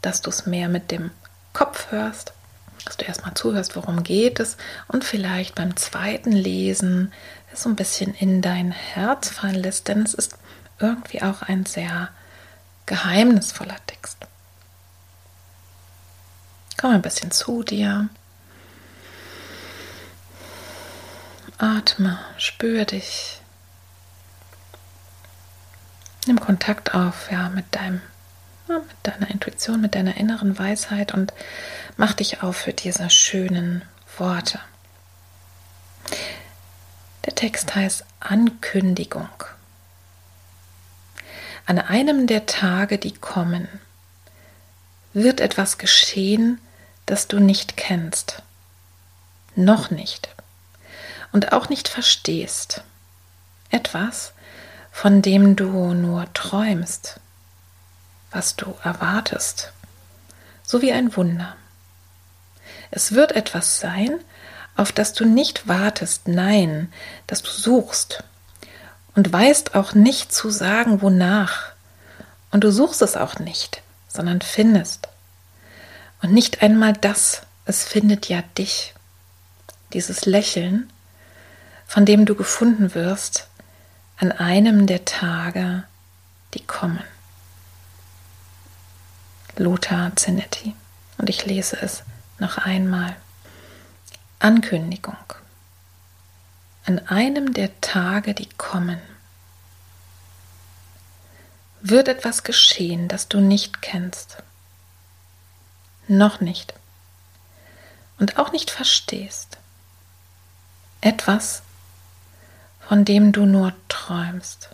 [SPEAKER 1] dass du es mehr mit dem Kopf hörst, dass du erstmal zuhörst, worum geht es und vielleicht beim zweiten Lesen es so ein bisschen in dein Herz fallen lässt, denn es ist irgendwie auch ein sehr geheimnisvoller Text. Komm ein bisschen zu dir Atme, spür dich. Nimm Kontakt auf, ja, mit deinem, ja, mit deiner Intuition, mit deiner inneren Weisheit und mach dich auf für diese schönen Worte. Der Text heißt Ankündigung. An einem der Tage, die kommen, wird etwas geschehen, das du nicht kennst. Noch nicht und auch nicht verstehst. Etwas, von dem du nur träumst, was du erwartest, so wie ein Wunder. Es wird etwas sein, auf das du nicht wartest, nein, das du suchst und weißt auch nicht zu sagen, wonach. Und du suchst es auch nicht, sondern findest. Und nicht einmal das, es findet ja dich. Dieses Lächeln, von dem du gefunden wirst an einem der Tage, die kommen. Lothar Zenetti. Und ich lese es noch einmal. Ankündigung. An einem der Tage, die kommen, wird etwas geschehen, das du nicht kennst. Noch nicht. Und auch nicht verstehst. Etwas, von dem du nur träumst.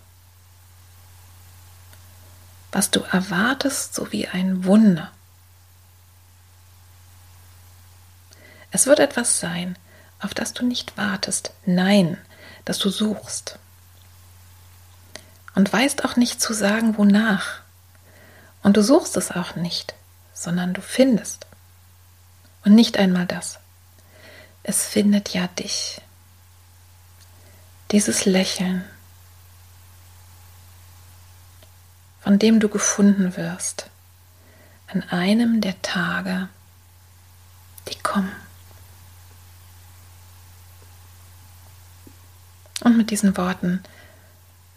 [SPEAKER 1] Was du erwartest, so wie ein Wunder. Es wird etwas sein, auf das du nicht wartest, nein, das du suchst. Und weißt auch nicht zu sagen, wonach. Und du suchst es auch nicht, sondern du findest. Und nicht einmal das. Es findet ja dich. Dieses Lächeln, von dem du gefunden wirst, an einem der Tage, die kommen. Und mit diesen Worten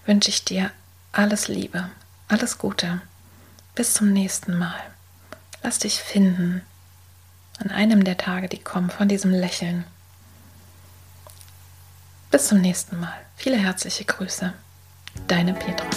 [SPEAKER 1] wünsche ich dir alles Liebe, alles Gute. Bis zum nächsten Mal. Lass dich finden an einem der Tage, die kommen, von diesem Lächeln. Bis zum nächsten Mal. Viele herzliche Grüße. Deine Petra.